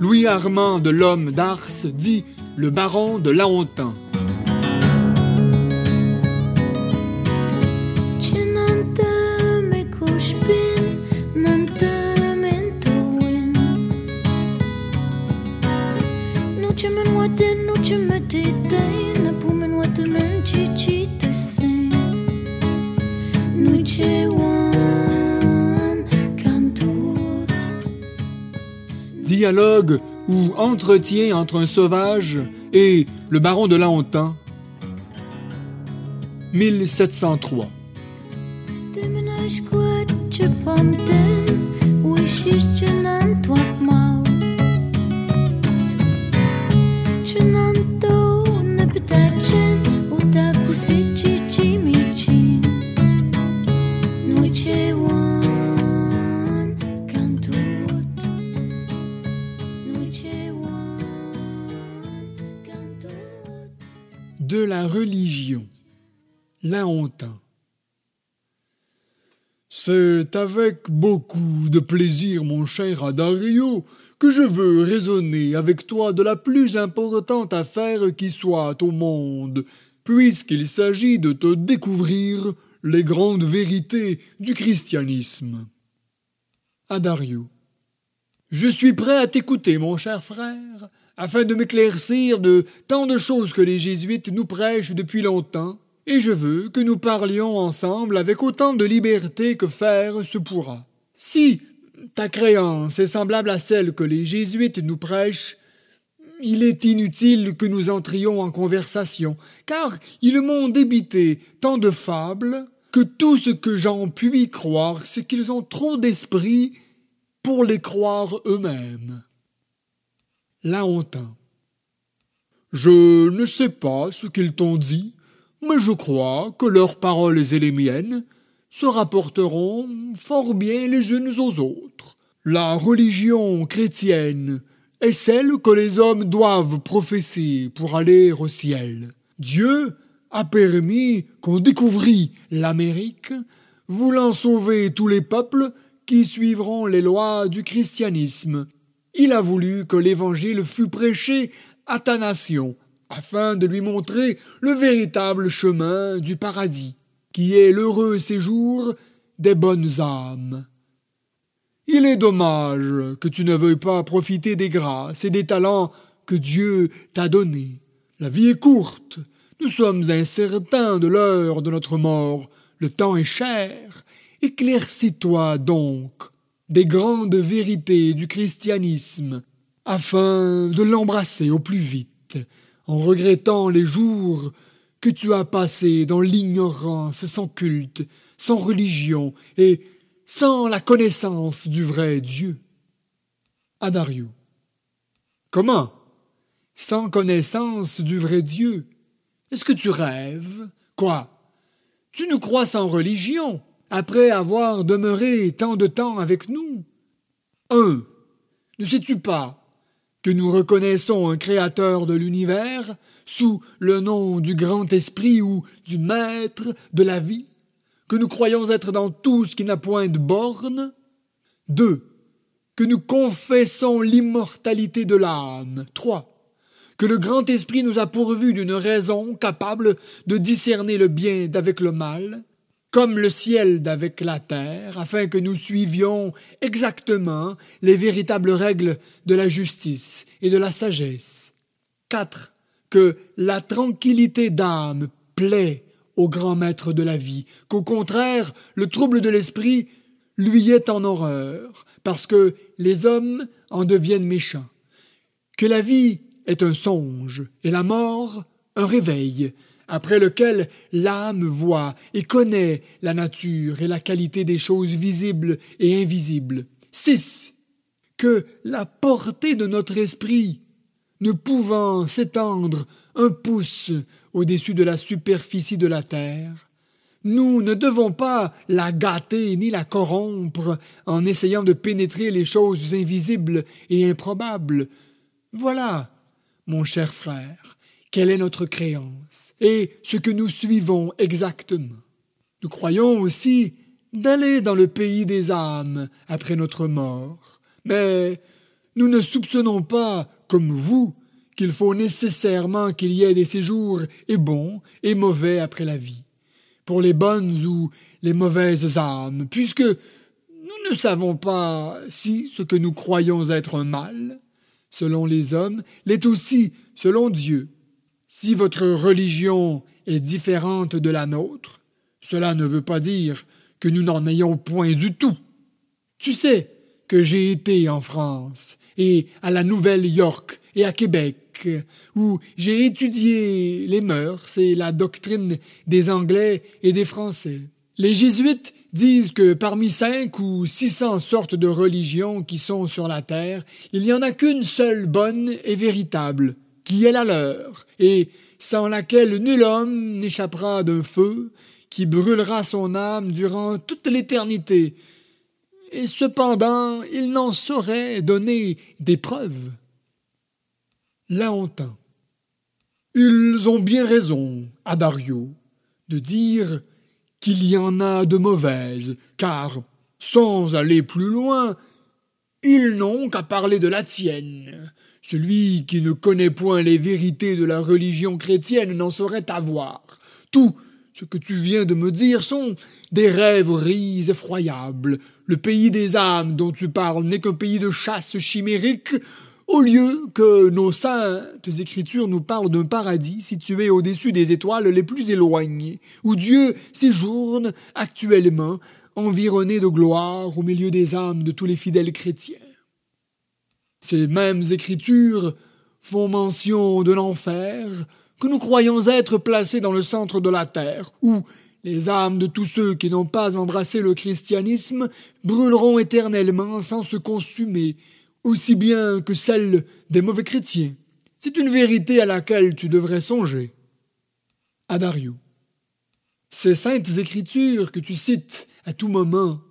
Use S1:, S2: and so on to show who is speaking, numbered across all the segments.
S1: Louis Armand de l'Homme d'Ars dit le baron de Laontin. Dialogue ou entretien entre un sauvage et le baron de Laontin. 1703. De la religion. Laontin. C'est avec beaucoup de plaisir, mon cher Adario, que je veux raisonner avec toi de la plus importante affaire qui soit au monde, puisqu'il s'agit de te découvrir les grandes vérités du christianisme. Adario. Je suis prêt à t'écouter, mon cher frère, afin de m'éclaircir de tant de choses que les jésuites nous prêchent depuis longtemps, et je veux que nous parlions ensemble avec autant de liberté que faire se pourra. Si ta créance est semblable à celle que les jésuites nous prêchent, il est inutile que nous entrions en conversation, car ils m'ont débité tant de fables que tout ce que j'en puis croire, c'est qu'ils ont trop d'esprit pour les croire eux-mêmes. Laontin. Je ne sais pas ce qu'ils t'ont dit, mais je crois que leurs paroles et les miennes se rapporteront fort bien les unes aux autres. La religion chrétienne est celle que les hommes doivent professer pour aller au ciel. Dieu a permis qu'on découvrît l'Amérique, voulant sauver tous les peuples qui suivront les lois du christianisme il a voulu que l'Évangile fût prêché à ta nation, afin de lui montrer le véritable chemin du paradis, qui est l'heureux séjour des bonnes âmes. Il est dommage que tu ne veuilles pas profiter des grâces et des talents que Dieu t'a donnés. La vie est courte, nous sommes incertains de l'heure de notre mort, le temps est cher. Éclaircis-toi donc des grandes vérités du christianisme, afin de l'embrasser au plus vite, en regrettant les jours que tu as passés dans l'ignorance sans culte, sans religion et sans la connaissance du vrai Dieu. Adario. Comment? Sans connaissance du vrai Dieu. Est-ce que tu rêves? Quoi? Tu nous crois sans religion? Après avoir demeuré tant de temps avec nous 1. Ne sais-tu pas que nous reconnaissons un créateur de l'univers sous le nom du grand esprit ou du maître de la vie, que nous croyons être dans tout ce qui n'a point de borne? 2. Que nous confessons l'immortalité de l'âme 3 que le grand esprit nous a pourvu d'une raison capable de discerner le bien d'avec le mal, comme le ciel d'avec la terre, afin que nous suivions exactement les véritables règles de la justice et de la sagesse. 4. Que la tranquillité d'âme plaît au grand maître de la vie, qu'au contraire, le trouble de l'esprit lui est en horreur, parce que les hommes en deviennent méchants. Que la vie est un songe et la mort un réveil, après lequel l'âme voit et connaît la nature et la qualité des choses visibles et invisibles. 6. Que la portée de notre esprit, ne pouvant s'étendre un pouce au-dessus de la superficie de la terre, Nous ne devons pas la gâter ni la corrompre en essayant de pénétrer les choses invisibles et improbables. Voilà, mon cher frère, quelle est notre créance et ce que nous suivons exactement? Nous croyons aussi d'aller dans le pays des âmes après notre mort, mais nous ne soupçonnons pas, comme vous, qu'il faut nécessairement qu'il y ait des séjours et bons et mauvais après la vie, pour les bonnes ou les mauvaises âmes, puisque nous ne savons pas si ce que nous croyons être un mal, selon les hommes, l'est aussi selon Dieu. Si votre religion est différente de la nôtre, cela ne veut pas dire que nous n'en ayons point du tout. Tu sais que j'ai été en France et à la Nouvelle-York et à Québec où j'ai étudié les mœurs et la doctrine des Anglais et des Français. Les jésuites disent que parmi cinq ou six cents sortes de religions qui sont sur la terre, il n'y en a qu'une seule bonne et véritable, qui est la leur, et sans laquelle nul homme n'échappera d'un feu qui brûlera son âme durant toute l'éternité. Et cependant, il n'en saurait donner des preuves. Laontin. Ils ont bien raison, Adario, de dire qu'il y en a de mauvaises, car, sans aller plus loin, ils n'ont qu'à parler de la tienne. Celui qui ne connaît point les vérités de la religion chrétienne n'en saurait avoir. Tout ce que tu viens de me dire sont des rêveries effroyables. Le pays des âmes dont tu parles n'est qu'un pays de chasse chimérique au lieu que nos saintes écritures nous parlent d'un paradis situé au-dessus des étoiles les plus éloignées, où Dieu séjourne actuellement, environné de gloire au milieu des âmes de tous les fidèles chrétiens. Ces mêmes écritures font mention de l'enfer, que nous croyons être placé dans le centre de la terre, où les âmes de tous ceux qui n'ont pas embrassé le christianisme brûleront éternellement sans se consumer, aussi bien que celle des mauvais chrétiens. C'est une vérité à laquelle tu devrais songer. Adario. Ces saintes écritures que tu cites à tout moment,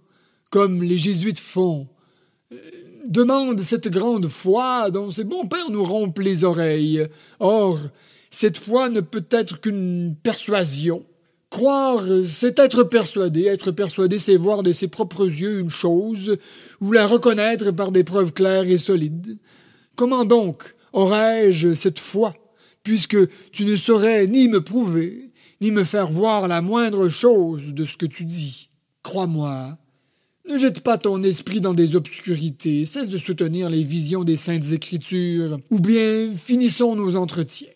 S1: comme les jésuites font, demandent cette grande foi dont ces bons pères nous rompent les oreilles. Or, cette foi ne peut être qu'une persuasion, Croire, c'est être persuadé. Être persuadé, c'est voir de ses propres yeux une chose, ou la reconnaître par des preuves claires et solides. Comment donc aurais-je cette foi, puisque tu ne saurais ni me prouver, ni me faire voir la moindre chose de ce que tu dis? Crois-moi, ne jette pas ton esprit dans des obscurités, cesse de soutenir les visions des saintes écritures, ou bien finissons nos entretiens.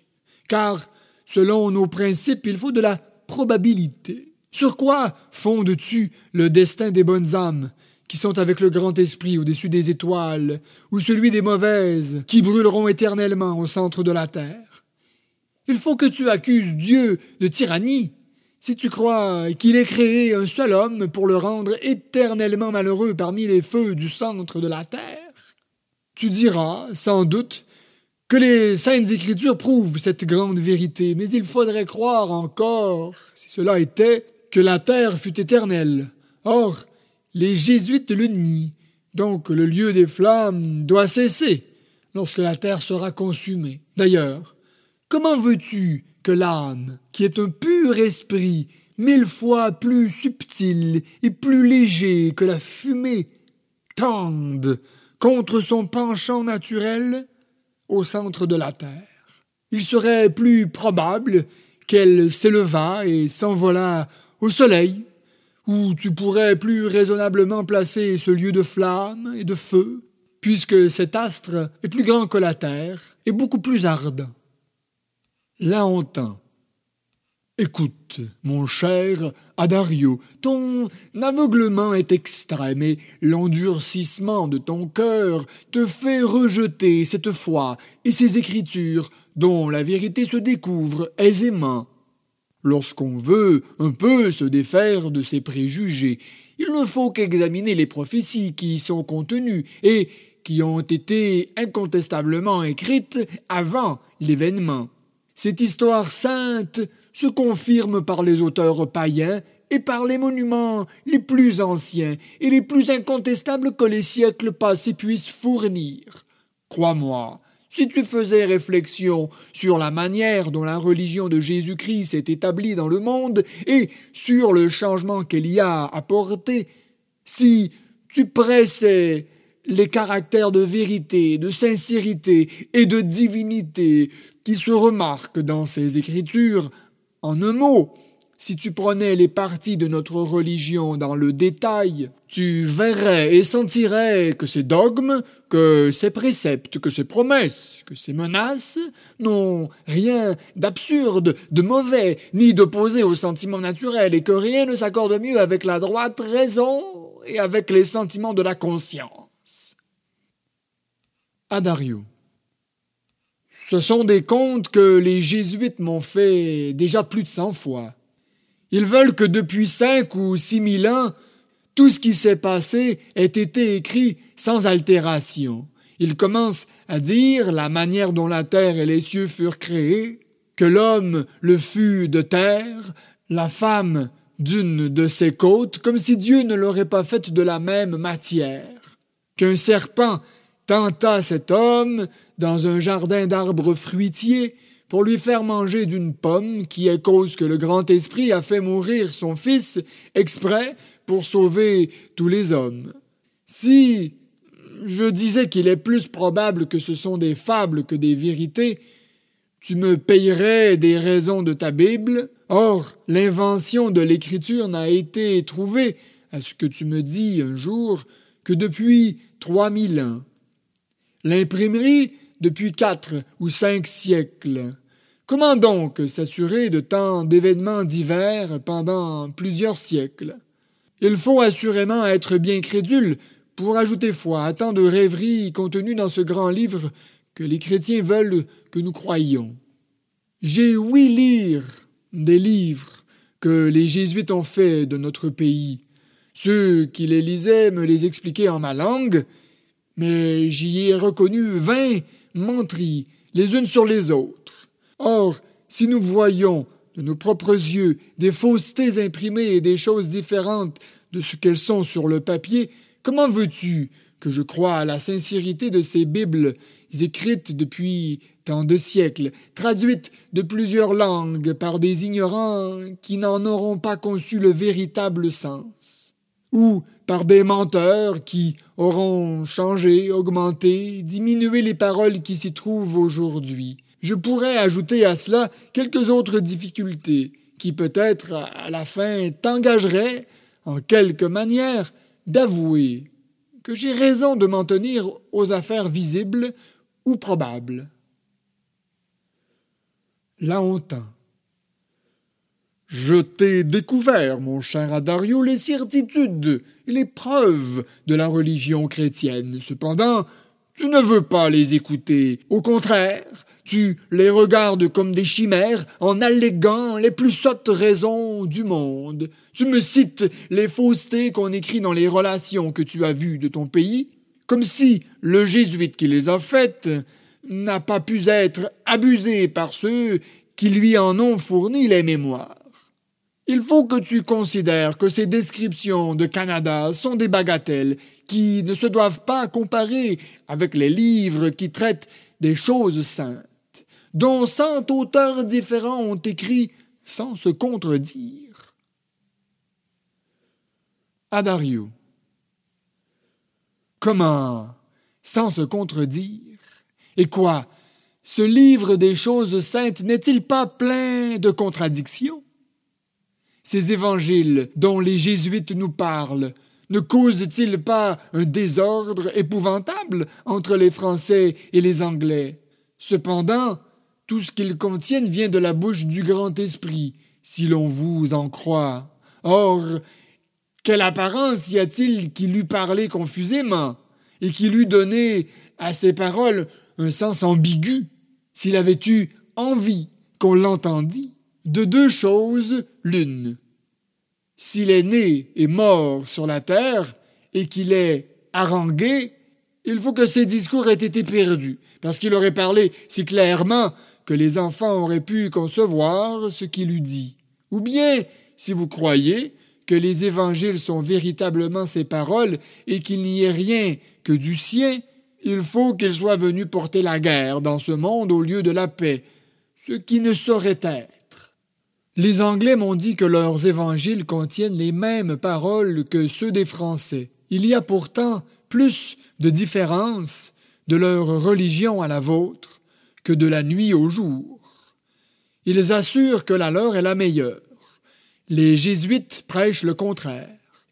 S1: Car, selon nos principes, il faut de la probabilité. Sur quoi fondes-tu le destin des bonnes âmes qui sont avec le grand esprit au-dessus des étoiles, ou celui des mauvaises qui brûleront éternellement au centre de la terre? Il faut que tu accuses Dieu de tyrannie si tu crois qu'il ait créé un seul homme pour le rendre éternellement malheureux parmi les feux du centre de la terre. Tu diras, sans doute, que les saintes écritures prouvent cette grande vérité, mais il faudrait croire encore, si cela était, que la terre fut éternelle. Or, les jésuites le nient, donc le lieu des flammes doit cesser lorsque la terre sera consumée. D'ailleurs, comment veux-tu que l'âme, qui est un pur esprit, mille fois plus subtil et plus léger que la fumée, tende contre son penchant naturel au centre de la Terre. Il serait plus probable qu'elle s'élevât et s'envolât au soleil, où tu pourrais plus raisonnablement placer ce lieu de flamme et de feu, puisque cet astre est plus grand que la Terre et beaucoup plus ardent. Là on Écoute, mon cher Adario, ton aveuglement est extrême et l'endurcissement de ton cœur te fait rejeter cette foi et ces écritures dont la vérité se découvre aisément. Lorsqu'on veut un peu se défaire de ses préjugés, il ne faut qu'examiner les prophéties qui y sont contenues et qui ont été incontestablement écrites avant l'événement. Cette histoire sainte se confirme par les auteurs païens et par les monuments les plus anciens et les plus incontestables que les siècles passés puissent fournir. Crois-moi, si tu faisais réflexion sur la manière dont la religion de Jésus-Christ s'est établie dans le monde et sur le changement qu'elle y a apporté, si tu pressais les caractères de vérité, de sincérité et de divinité qui se remarquent dans ces écritures, en un mot, si tu prenais les parties de notre religion dans le détail, tu verrais et sentirais que ces dogmes, que ces préceptes, que ces promesses, que ces menaces n'ont rien d'absurde, de mauvais, ni d'opposé aux sentiments naturels, et que rien ne s'accorde mieux avec la droite raison et avec les sentiments de la conscience. Adario. Ce sont des contes que les jésuites m'ont fait déjà plus de cent fois. Ils veulent que depuis cinq ou six mille ans, tout ce qui s'est passé ait été écrit sans altération. Ils commencent à dire la manière dont la terre et les cieux furent créés, que l'homme le fut de terre, la femme d'une de ses côtes, comme si Dieu ne l'aurait pas faite de la même matière, qu'un serpent tenta cet homme dans un jardin d'arbres fruitiers, pour lui faire manger d'une pomme qui est cause que le grand esprit a fait mourir son fils exprès pour sauver tous les hommes. Si je disais qu'il est plus probable que ce sont des fables que des vérités, tu me payerais des raisons de ta Bible. Or, l'invention de l'écriture n'a été trouvée, à ce que tu me dis un jour, que depuis trois mille ans. L'imprimerie depuis quatre ou cinq siècles. Comment donc s'assurer de tant d'événements divers pendant plusieurs siècles? Il faut assurément être bien crédule pour ajouter foi à tant de rêveries contenues dans ce grand livre que les chrétiens veulent que nous croyions. J'ai ouï lire des livres que les jésuites ont faits de notre pays. Ceux qui les lisaient me les expliquaient en ma langue, mais j'y ai reconnu vingt menteries les unes sur les autres. Or, si nous voyons de nos propres yeux des faussetés imprimées et des choses différentes de ce qu'elles sont sur le papier, comment veux-tu que je croie à la sincérité de ces Bibles écrites depuis tant de siècles, traduites de plusieurs langues par des ignorants qui n'en auront pas conçu le véritable sens, ou par des menteurs qui auront changé, augmenté, diminué les paroles qui s'y trouvent aujourd'hui. Je pourrais ajouter à cela quelques autres difficultés qui peut-être à la fin t'engageraient, en quelque manière, d'avouer que j'ai raison de m'en tenir aux affaires visibles ou probables. Honte. Je t'ai découvert, mon cher Adario, les certitudes et les preuves de la religion chrétienne. Cependant, tu ne veux pas les écouter. Au contraire, tu les regardes comme des chimères en alléguant les plus sottes raisons du monde. Tu me cites les faussetés qu'on écrit dans les relations que tu as vues de ton pays, comme si le jésuite qui les a faites n'a pas pu être abusé par ceux qui lui en ont fourni les mémoires. Il faut que tu considères que ces descriptions de Canada sont des bagatelles qui ne se doivent pas comparer avec les livres qui traitent des choses saintes, dont cent auteurs différents ont écrit sans se contredire. Adario. Comment sans se contredire? Et quoi? Ce livre des choses saintes n'est-il pas plein de contradictions? Ces évangiles dont les jésuites nous parlent ne causent-ils pas un désordre épouvantable entre les Français et les Anglais? Cependant, tout ce qu'ils contiennent vient de la bouche du grand esprit, si l'on vous en croit. Or, quelle apparence y a-t-il qui l'eût parlé confusément, et qui l'eût donné à ses paroles un sens ambigu, s'il avait eu envie qu'on l'entendît? De deux choses l'une. S'il est né et mort sur la terre et qu'il est harangué, il faut que ses discours aient été perdus, parce qu'il aurait parlé si clairement que les enfants auraient pu concevoir ce qu'il eût dit. Ou bien, si vous croyez que les évangiles sont véritablement ses paroles et qu'il n'y ait rien que du sien, il faut qu'il soit venu porter la guerre dans ce monde au lieu de la paix, ce qui ne saurait être. Les Anglais m'ont dit que leurs évangiles contiennent les mêmes paroles que ceux des Français. Il y a pourtant plus de différence de leur religion à la vôtre que de la nuit au jour. Ils assurent que la leur est la meilleure. Les jésuites prêchent le contraire.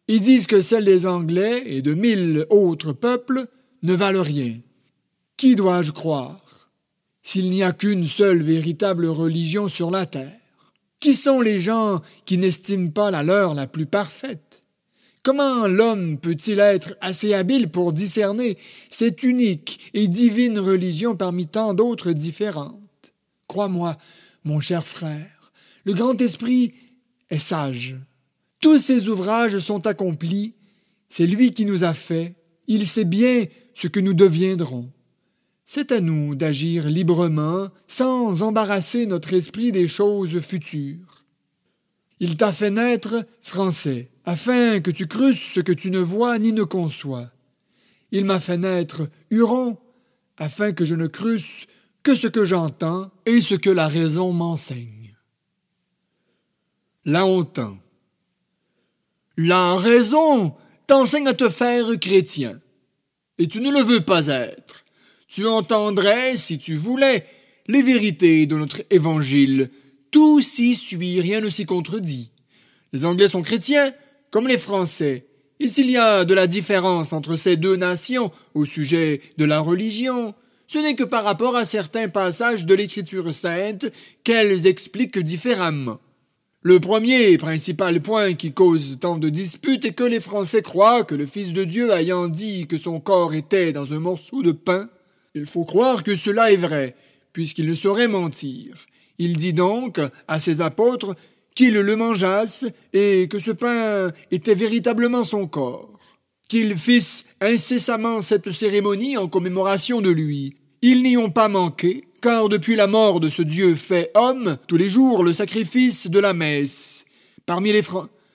S1: Ils disent que celle des Anglais et de mille autres peuples ne valent rien. Qui dois-je croire s'il n'y a qu'une seule véritable religion sur la terre? Qui sont les gens qui n'estiment pas la leur la plus parfaite? Comment l'homme peut-il être assez habile pour discerner cette unique et divine religion parmi tant d'autres différentes? Crois-moi, mon cher frère, le grand esprit est sage. Tous ses ouvrages sont accomplis, c'est lui qui nous a fait, il sait bien ce que nous deviendrons. C'est à nous d'agir librement, sans embarrasser notre esprit des choses futures. Il t'a fait naître français, afin que tu crusses ce que tu ne vois ni ne conçois. Il m'a fait naître Huron, afin que je ne crusse que ce que j'entends et ce que la raison m'enseigne.
S2: La La raison t'enseigne à te faire chrétien et tu ne le veux pas être. Tu entendrais, si tu voulais, les vérités de notre évangile. Tout s'y suit, rien ne s'y contredit. Les Anglais sont chrétiens, comme les Français. Et s'il y a de la différence entre ces deux nations au sujet de la religion, ce n'est que par rapport à certains passages de l'Écriture sainte qu'elles expliquent différemment. Le premier et principal point qui cause tant de disputes est que les Français croient que le Fils de Dieu ayant dit que son corps était dans un morceau de pain, il faut croire que cela est vrai, puisqu'il ne saurait mentir. Il dit donc à ses apôtres qu'ils le mangeassent et que ce pain était véritablement son corps, qu'ils fissent incessamment cette cérémonie en commémoration de lui. Ils n'y ont pas manqué, car depuis la mort de ce Dieu fait homme, tous les jours le sacrifice de la messe. Parmi les,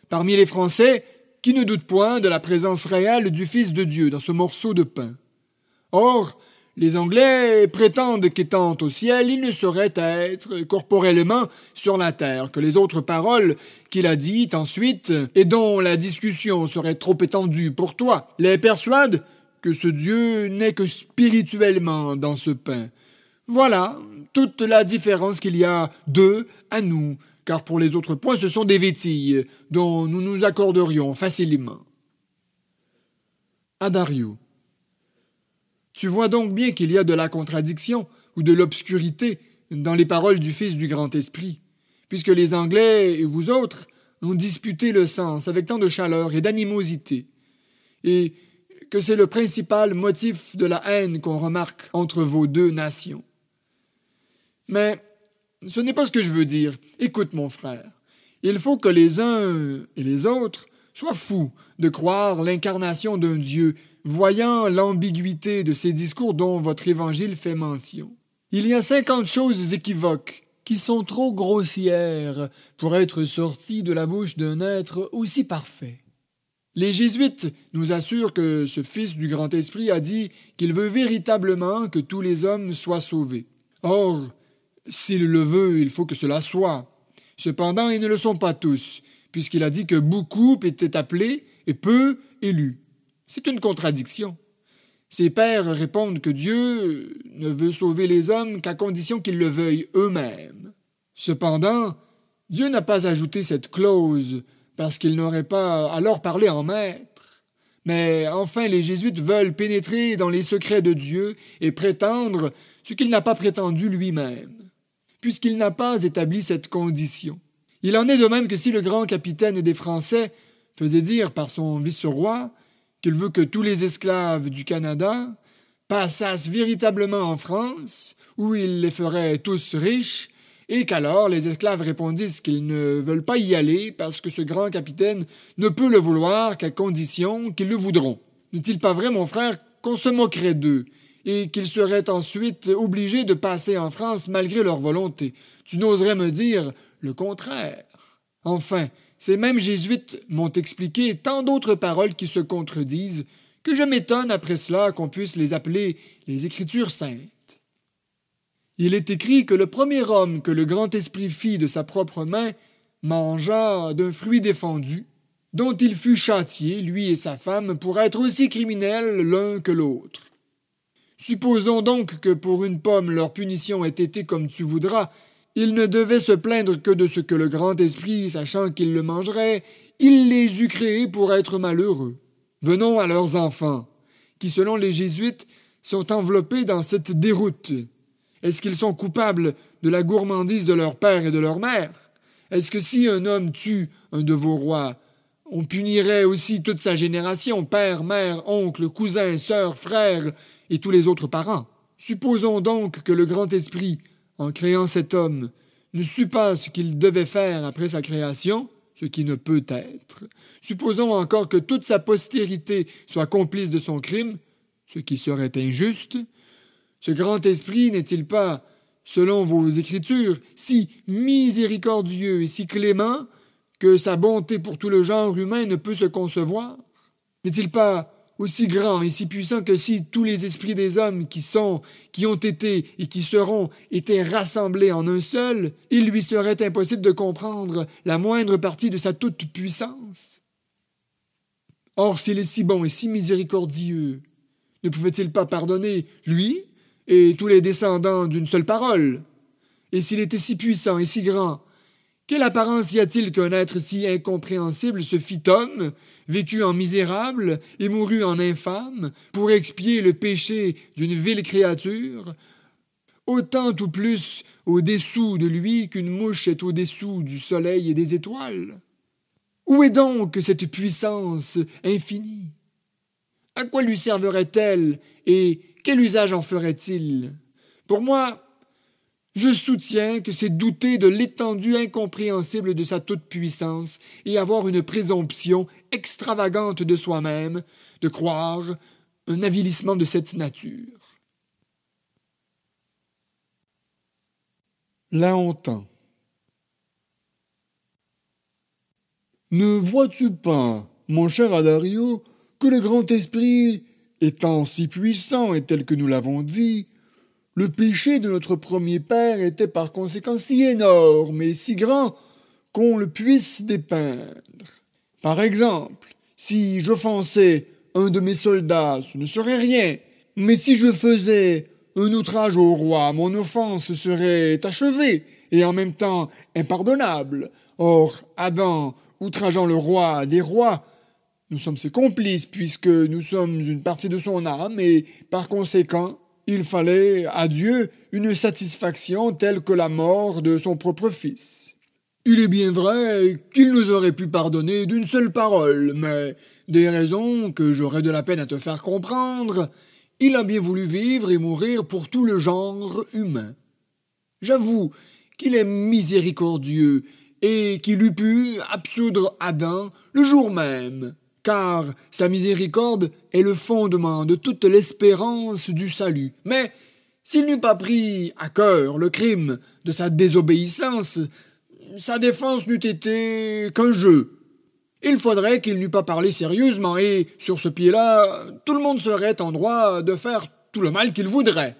S2: parmi les Français, qui ne doutent point de la présence réelle du Fils de Dieu dans ce morceau de pain. Or, les Anglais prétendent qu'étant au ciel, il ne saurait être corporellement sur la terre, que les autres paroles qu'il a dites ensuite, et dont la discussion serait trop étendue pour toi, les persuadent que ce Dieu n'est que spirituellement dans ce pain, voilà toute la différence qu'il y a d'eux à nous, car pour les autres points ce sont des vétilles dont nous nous accorderions facilement.
S1: Adario. Tu vois donc bien qu'il y a de la contradiction ou de l'obscurité dans les paroles du Fils du Grand Esprit, puisque les Anglais et vous autres ont disputé le sens avec tant de chaleur et d'animosité, et que c'est le principal motif de la haine qu'on remarque entre vos deux nations. Mais ce n'est pas ce que je veux dire. Écoute, mon frère. Il faut que les uns et les autres soient fous de croire l'incarnation d'un Dieu, voyant l'ambiguïté de ces discours dont votre évangile fait mention. Il y a cinquante choses équivoques qui sont trop grossières pour être sorties de la bouche d'un être aussi parfait. Les jésuites nous assurent que ce Fils du Grand Esprit a dit qu'il veut véritablement que tous les hommes soient sauvés. Or, s'il le veut, il faut que cela soit. Cependant, ils ne le sont pas tous, puisqu'il a dit que beaucoup étaient appelés et peu élus. C'est une contradiction. Ces pères répondent que Dieu ne veut sauver les hommes qu'à condition qu'ils le veuillent eux-mêmes. Cependant, Dieu n'a pas ajouté cette clause parce qu'il n'aurait pas alors parlé en maître. Mais enfin les jésuites veulent pénétrer dans les secrets de Dieu et prétendre ce qu'il n'a pas prétendu lui-même puisqu'il n'a pas établi cette condition. Il en est de même que si le grand capitaine des Français faisait dire par son vice-roi qu'il veut que tous les esclaves du Canada passassent véritablement en France, où il les ferait tous riches, et qu'alors les esclaves répondissent qu'ils ne veulent pas y aller parce que ce grand capitaine ne peut le vouloir qu'à condition qu'ils le voudront. N'est-il pas vrai, mon frère, qu'on se moquerait d'eux et qu'ils seraient ensuite obligés de passer en France malgré leur volonté? Tu n'oserais me dire le contraire. Enfin,
S2: ces mêmes jésuites m'ont expliqué tant d'autres paroles qui se contredisent que je m'étonne après cela qu'on puisse les appeler les Écritures saintes. Il est écrit que le premier homme que le grand esprit fit de sa propre main mangea d'un fruit défendu, dont il fut châtié, lui et sa femme, pour être aussi criminels l'un que l'autre. Supposons donc que pour une pomme leur punition ait été comme tu voudras, ils ne devaient se plaindre que de ce que le grand esprit, sachant qu'ils le mangeraient, il les eût créés pour être malheureux. Venons à leurs enfants, qui, selon les jésuites, sont enveloppés dans cette déroute. Est-ce qu'ils sont coupables de la gourmandise de leur père et de leur mère? Est-ce que si un homme tue un de vos rois, on punirait aussi toute sa génération, père, mère, oncle, cousin, sœur, frère, et tous les autres parents? Supposons donc que le grand esprit, en créant cet homme, ne sut pas ce qu'il devait faire après sa création, ce qui ne peut être. Supposons encore que toute sa postérité soit complice de son crime, ce qui serait injuste. Ce grand esprit n'est-il pas, selon vos écritures, si miséricordieux et si clément que sa bonté pour tout le genre humain ne peut se concevoir? N'est-il pas aussi grand et si puissant que si tous les esprits des hommes qui sont, qui ont été et qui seront étaient rassemblés en un seul, il lui serait impossible de comprendre la moindre partie de sa toute-puissance. Or, s'il est si bon et si miséricordieux, ne pouvait-il pas pardonner, lui et tous les descendants d'une seule parole? Et s'il était si puissant et si grand, quelle apparence y a-t-il qu'un être si incompréhensible se fit homme, vécut en misérable et mourut en infâme, pour expier le péché d'une vile créature, autant ou plus au-dessous de lui qu'une mouche est au-dessous du soleil et des étoiles. Où est donc cette puissance infinie? À quoi lui servirait-elle et quel usage en ferait-il? Pour moi, je soutiens que c'est douter de l'étendue incompréhensible de sa toute-puissance et avoir une présomption extravagante de soi-même, de croire un avilissement de cette nature.
S1: Laontin. Ne vois-tu pas, mon cher Adario, que le grand esprit, étant si puissant et tel que nous l'avons dit, le péché de notre premier père était par conséquent si énorme et si grand qu'on le puisse dépeindre. Par exemple, si j'offensais un de mes soldats, ce ne serait rien, mais si je faisais un outrage au roi, mon offense serait achevée et en même temps impardonnable. Or, Adam, outrageant le roi des rois, nous sommes ses complices puisque nous sommes une partie de son âme et par conséquent il fallait à Dieu une satisfaction telle que la mort de son propre fils. Il est bien vrai qu'il nous aurait pu pardonner d'une seule parole, mais des raisons que j'aurais de la peine à te faire comprendre, il a bien voulu vivre et mourir pour tout le genre humain. J'avoue qu'il est miséricordieux et qu'il eût pu absoudre Adam le jour même, car sa miséricorde est le fondement de toute l'espérance du salut. Mais s'il n'eût pas pris à cœur le crime de sa désobéissance, sa défense n'eût été qu'un jeu. Il faudrait qu'il n'eût pas parlé sérieusement, et sur ce pied-là, tout le monde serait en droit de faire tout le mal qu'il voudrait.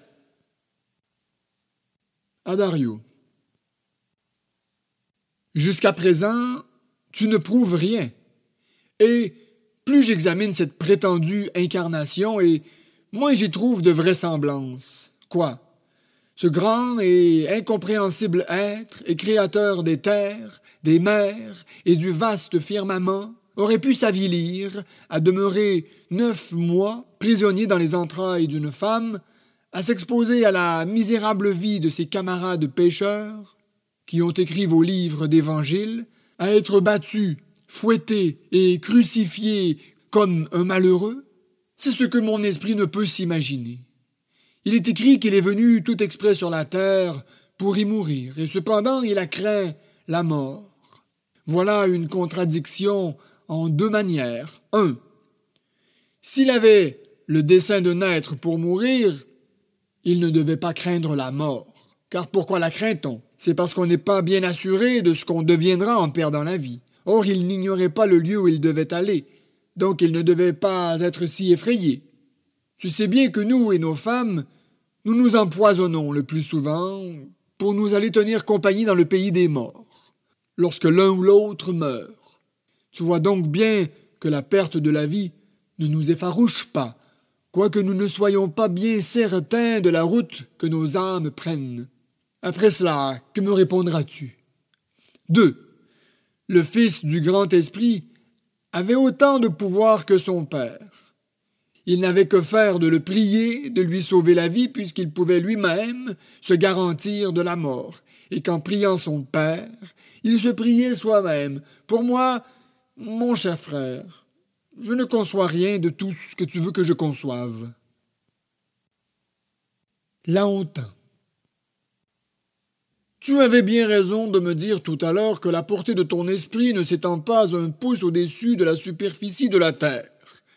S1: Adario. Jusqu'à présent, tu ne prouves rien. Et plus j'examine cette prétendue incarnation et moins j'y trouve de vraisemblance. Quoi? Ce grand et incompréhensible être et créateur des terres, des mers et du vaste firmament aurait pu s'avilir à demeurer neuf mois prisonnier dans les entrailles d'une femme, à s'exposer à la misérable vie de ses camarades pêcheurs, qui ont écrit vos livres d'évangile, à être battu fouetté et crucifié comme un malheureux, c'est ce que mon esprit ne peut s'imaginer. Il est écrit qu'il est venu tout exprès sur la terre pour y mourir, et cependant il a craint la mort. Voilà une contradiction en deux manières. Un. S'il avait le dessein de naître pour mourir, il ne devait pas craindre la mort. Car pourquoi la craint-on? C'est parce qu'on n'est pas bien assuré de ce qu'on deviendra en perdant la vie. Or il n'ignorait pas le lieu où il devait aller, donc il ne devait pas être si effrayé. Tu sais bien que nous et nos femmes, nous nous empoisonnons le plus souvent pour nous aller tenir compagnie dans le pays des morts, lorsque l'un ou l'autre meurt. Tu vois donc bien que la perte de la vie ne nous effarouche pas, quoique nous ne soyons pas bien certains de la route que nos âmes prennent. Après cela, que me répondras-tu? 2. Le Fils du Grand Esprit avait autant de pouvoir que son Père. Il n'avait que faire de le prier, de lui sauver la vie, puisqu'il pouvait lui-même se garantir de la mort, et qu'en priant son Père, il se priait soi-même. Pour moi, mon cher frère, je ne conçois rien de tout ce que tu veux que je conçoive. Honte. Tu avais bien raison de me dire tout à l'heure que la portée de ton esprit ne s'étend pas un pouce au-dessus de la superficie de la terre.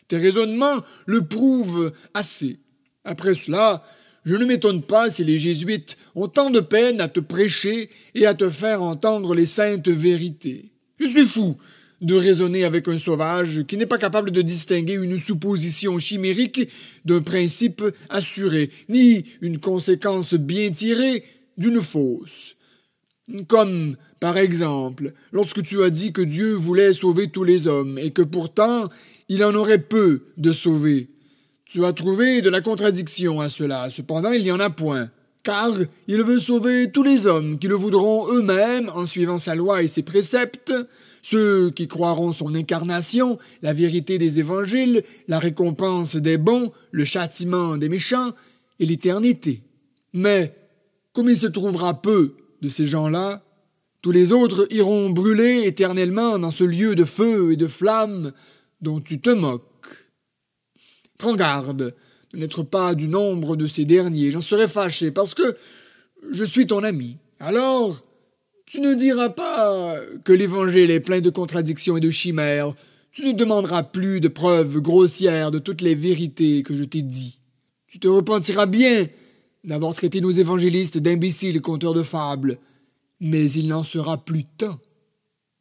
S1: Tes raisonnements le prouvent assez. Après cela, je ne m'étonne pas si les jésuites ont tant de peine à te prêcher et à te faire entendre les saintes vérités. Je suis fou de raisonner avec un sauvage qui n'est pas capable de distinguer une supposition chimérique d'un principe assuré, ni une conséquence bien tirée d'une fausse. Comme, par exemple, lorsque tu as dit que Dieu voulait sauver tous les hommes et que pourtant il en aurait peu de sauvés. Tu as trouvé de la contradiction à cela, cependant il n'y en a point. Car il veut sauver tous les hommes qui le voudront eux-mêmes en suivant sa loi et ses préceptes, ceux qui croiront son incarnation, la vérité des évangiles, la récompense des bons, le châtiment des méchants et l'éternité. Mais, comme il se trouvera peu de ces gens-là, tous les autres iront brûler éternellement dans ce lieu de feu et de flammes dont tu te moques. Prends garde de n'être pas du nombre de ces derniers, j'en serais fâché, parce que je suis ton ami. Alors, tu ne diras pas que l'Évangile est plein de contradictions et de chimères, tu ne demanderas plus de preuves grossières de toutes les vérités que je t'ai dit. Tu te repentiras bien d'avoir traité nos évangélistes d'imbéciles conteurs de fables, mais il n'en sera plus temps.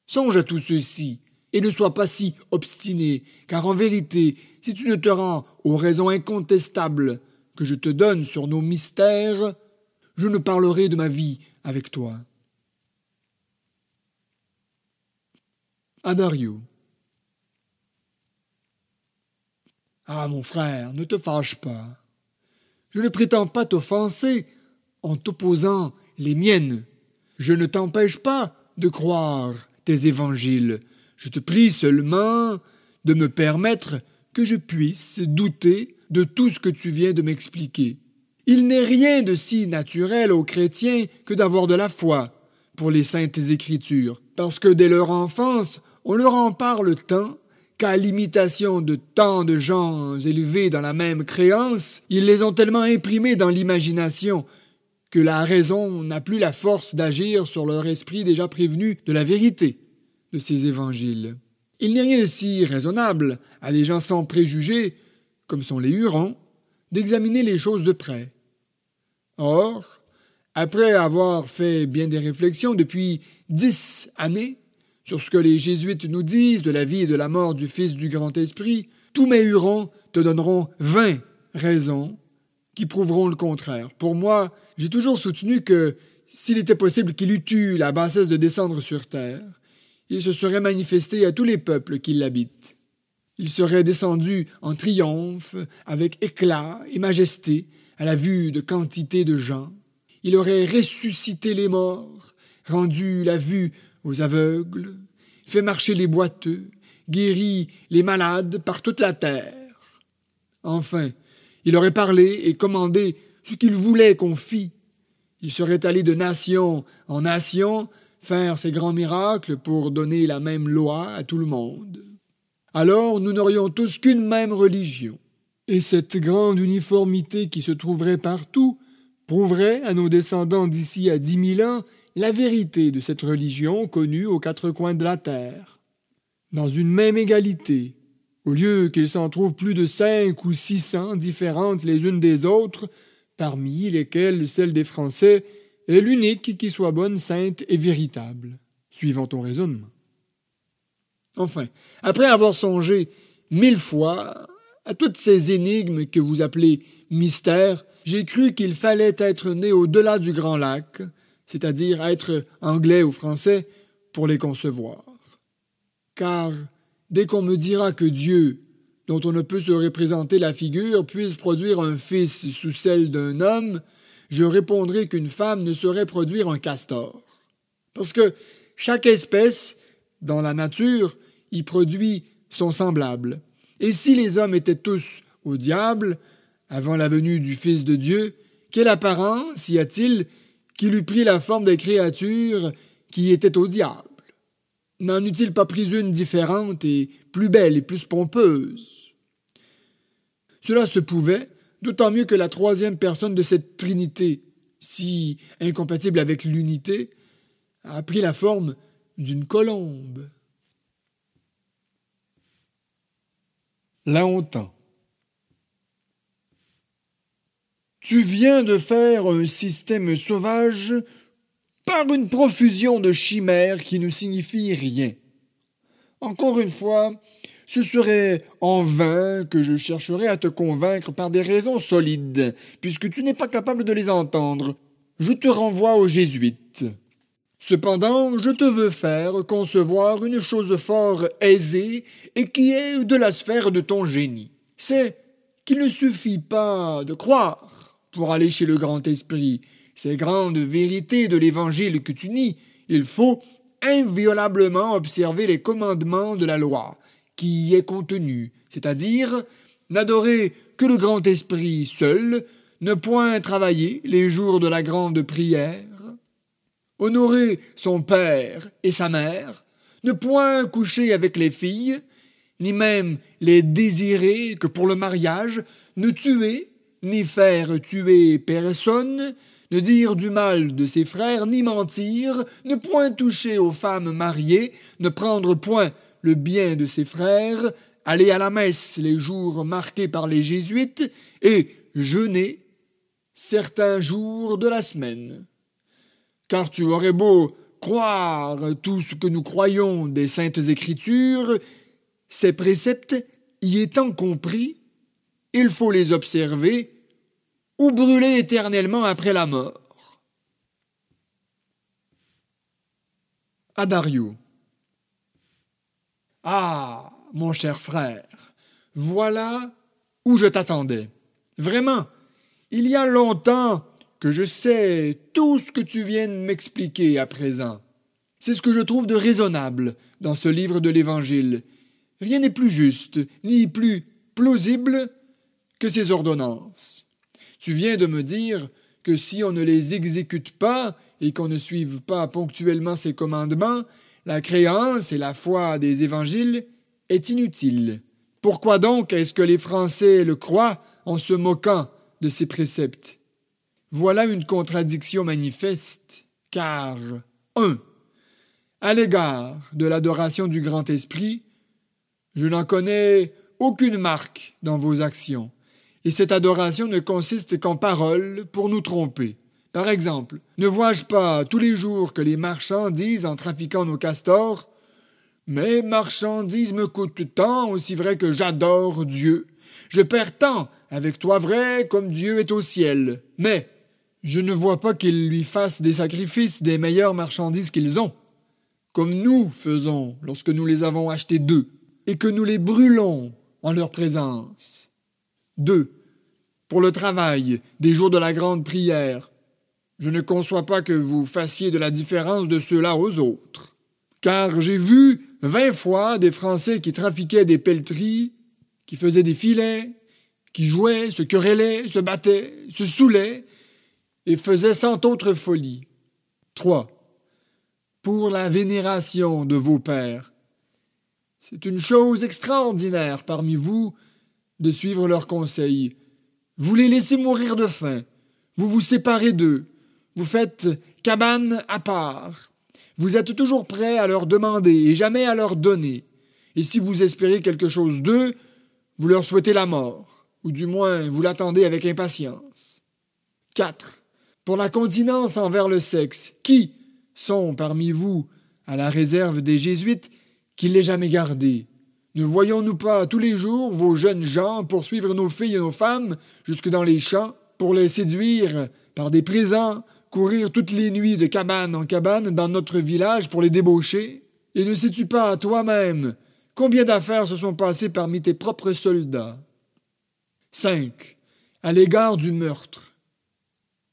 S1: Songe à tout ceci, et ne sois pas si obstiné, car en vérité, si tu ne te rends aux raisons incontestables que je te donne sur nos mystères, je ne parlerai de ma vie avec toi. Adario. Ah, mon frère, ne te fâche pas. Je ne prétends pas t'offenser en t'opposant les miennes. Je ne t'empêche pas de croire tes évangiles. Je te prie seulement de me permettre que je puisse douter de tout ce que tu viens de m'expliquer. Il n'est rien de si naturel aux chrétiens que d'avoir de la foi pour les saintes écritures, parce que dès leur enfance, on leur en parle tant qu'à l'imitation de tant de gens élevés dans la même créance, ils les ont tellement imprimés dans l'imagination que la raison n'a plus la force d'agir sur leur esprit déjà prévenu de la vérité de ces évangiles. Il n'est rien de si raisonnable à des gens sans préjugés, comme sont les Hurons, d'examiner les choses de près. Or, après avoir fait bien des réflexions depuis dix années, sur ce que les jésuites nous disent de la vie et de la mort du Fils du Grand Esprit, tous mes Hurons te donneront vingt raisons qui prouveront le contraire. Pour moi, j'ai toujours soutenu que s'il était possible qu'il eût eu la bassesse de descendre sur terre, il se serait manifesté à tous les peuples qui l'habitent. Il serait descendu en triomphe, avec éclat et majesté, à la vue de quantité de gens. Il aurait ressuscité les morts, rendu la vue aux aveugles, fait marcher les boiteux, guéri les malades par toute la terre. Enfin, il aurait parlé et commandé ce qu'il voulait qu'on fît. Il serait allé de nation en nation faire ses grands miracles pour donner la même loi à tout le monde. Alors nous n'aurions tous qu'une même religion. Et cette grande uniformité qui se trouverait partout prouverait à nos descendants d'ici à dix mille ans la vérité de cette religion connue aux quatre coins de la terre. Dans une même égalité, au lieu qu'il s'en trouve plus de cinq ou six cents différentes les unes des autres, parmi lesquelles celle des Français est l'unique qui soit bonne, sainte et véritable, suivant ton raisonnement.
S2: Enfin, après avoir songé mille fois à toutes ces énigmes que vous appelez mystères, j'ai cru qu'il fallait être né au-delà du Grand Lac, c'est-à-dire être anglais ou français, pour les concevoir. Car dès qu'on me dira que Dieu, dont on ne peut se représenter la figure, puisse produire un fils sous celle d'un homme, je répondrai qu'une femme ne saurait produire un castor. Parce que chaque espèce, dans la nature, y produit son semblable. Et si les hommes étaient tous au diable, avant la venue du Fils de Dieu, quelle apparence y a-t-il qu'il eût pris la forme des créatures qui étaient au diable N'en eût-il pas pris une différente et plus belle et plus pompeuse? Cela se pouvait, d'autant mieux que la troisième personne de cette Trinité, si incompatible avec l'unité, a pris la forme d'une colombe.
S1: Longtemps. Tu viens de faire un système sauvage par une profusion de chimères qui ne signifient rien. Encore une fois, ce serait en vain que je chercherais à te convaincre par des raisons solides, puisque tu n'es pas capable de les entendre. Je te renvoie aux jésuites. Cependant, je te veux faire concevoir une chose fort aisée et qui est de la sphère de ton génie. C'est qu'il ne suffit pas de croire pour aller chez le grand esprit. Ces grandes vérités de l'évangile que tu nies, il faut inviolablement observer les commandements de la loi qui y est contenue, c'est-à-dire n'adorer que le grand esprit seul, ne point travailler les jours de la grande prière, honorer son père et sa mère, ne point coucher avec les filles, ni même les désirer que pour le mariage, ne tuer, ni faire tuer personne, ne dire du mal de ses frères, ni mentir, ne point toucher aux femmes mariées, ne prendre point le bien de ses frères, aller à la messe les jours marqués par les jésuites, et jeûner certains jours de la semaine. Car tu aurais beau croire tout ce que nous croyons des saintes écritures, ces préceptes, y étant compris, il faut les observer ou brûler éternellement après la mort. Adario. Ah, mon cher frère, voilà où je t'attendais. Vraiment, il y a longtemps que je sais tout ce que tu viens de m'expliquer à présent. C'est ce que je trouve de raisonnable dans ce livre de l'Évangile. Rien n'est plus juste, ni plus plausible que ces ordonnances. Tu viens de me dire que si on ne les exécute pas et qu'on ne suive pas ponctuellement ces commandements, la créance et la foi des évangiles est inutile. Pourquoi donc est-ce que les Français le croient en se moquant de ces préceptes? Voilà une contradiction manifeste, car 1. À l'égard de l'adoration du Grand Esprit, je n'en connais aucune marque dans vos actions, et cette adoration ne consiste qu'en paroles pour nous tromper. Par exemple, ne vois-je pas tous les jours que les marchands disent en trafiquant nos castors Mes marchandises me coûtent tant, aussi vrai que j'adore Dieu. Je perds tant avec toi vrai comme Dieu est au ciel. Mais je ne vois pas qu'ils lui fassent des sacrifices des meilleures marchandises qu'ils ont, comme nous faisons lorsque nous les avons achetées d'eux, et que nous les brûlons en leur présence. 2. Pour le travail des jours de la grande prière, je ne conçois pas que vous fassiez de la différence de ceux-là aux autres. Car j'ai vu vingt fois des Français qui trafiquaient des pelleteries, qui faisaient des filets, qui jouaient, se querellaient, se battaient, se saoulaient, et faisait cent autres folies. 3. Pour la vénération de vos pères. C'est une chose extraordinaire parmi vous de suivre leurs conseils. Vous les laissez mourir de faim. Vous vous séparez d'eux. Vous faites cabane à part. Vous êtes toujours prêt à leur demander et jamais à leur donner. Et si vous espérez quelque chose d'eux, vous leur souhaitez la mort, ou du moins vous l'attendez avec impatience. 4 pour la continence envers le sexe. Qui sont parmi vous, à la réserve des jésuites, qu'il l'ait jamais gardé? Ne voyons-nous pas tous les jours vos jeunes gens poursuivre nos filles et nos femmes jusque dans les champs pour les séduire par des présents, courir toutes les nuits de cabane en cabane dans notre village pour les débaucher? Et ne sais-tu pas toi-même combien d'affaires se sont passées parmi tes propres soldats? 5. À l'égard du meurtre.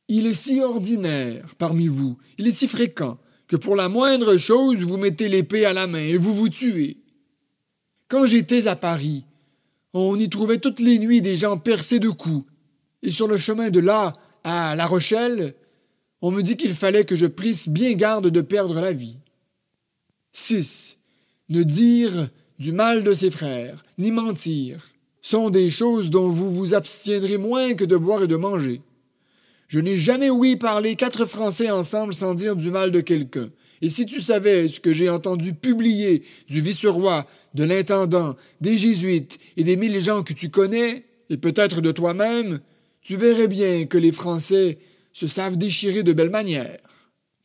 S1: Il est si ordinaire parmi vous, il est si fréquent, que pour la moindre chose vous mettez l'épée à la main et vous vous tuez. Quand j'étais à Paris, on y trouvait toutes les nuits des gens percés de coups, et sur le chemin de là à La Rochelle, on me dit qu'il fallait que je prisse bien garde de perdre la vie. 6. Ne dire du mal de ses frères, ni mentir, sont des choses dont vous vous abstiendrez moins que de boire et de manger. Je n'ai jamais ouï parler quatre Français ensemble sans dire du mal de quelqu'un. Et si tu savais ce que j'ai entendu publier du vice-roi, de l'intendant, des jésuites et des mille gens que tu connais, et peut-être de toi-même, tu verrais bien que les Français se savent déchirer de belle manière.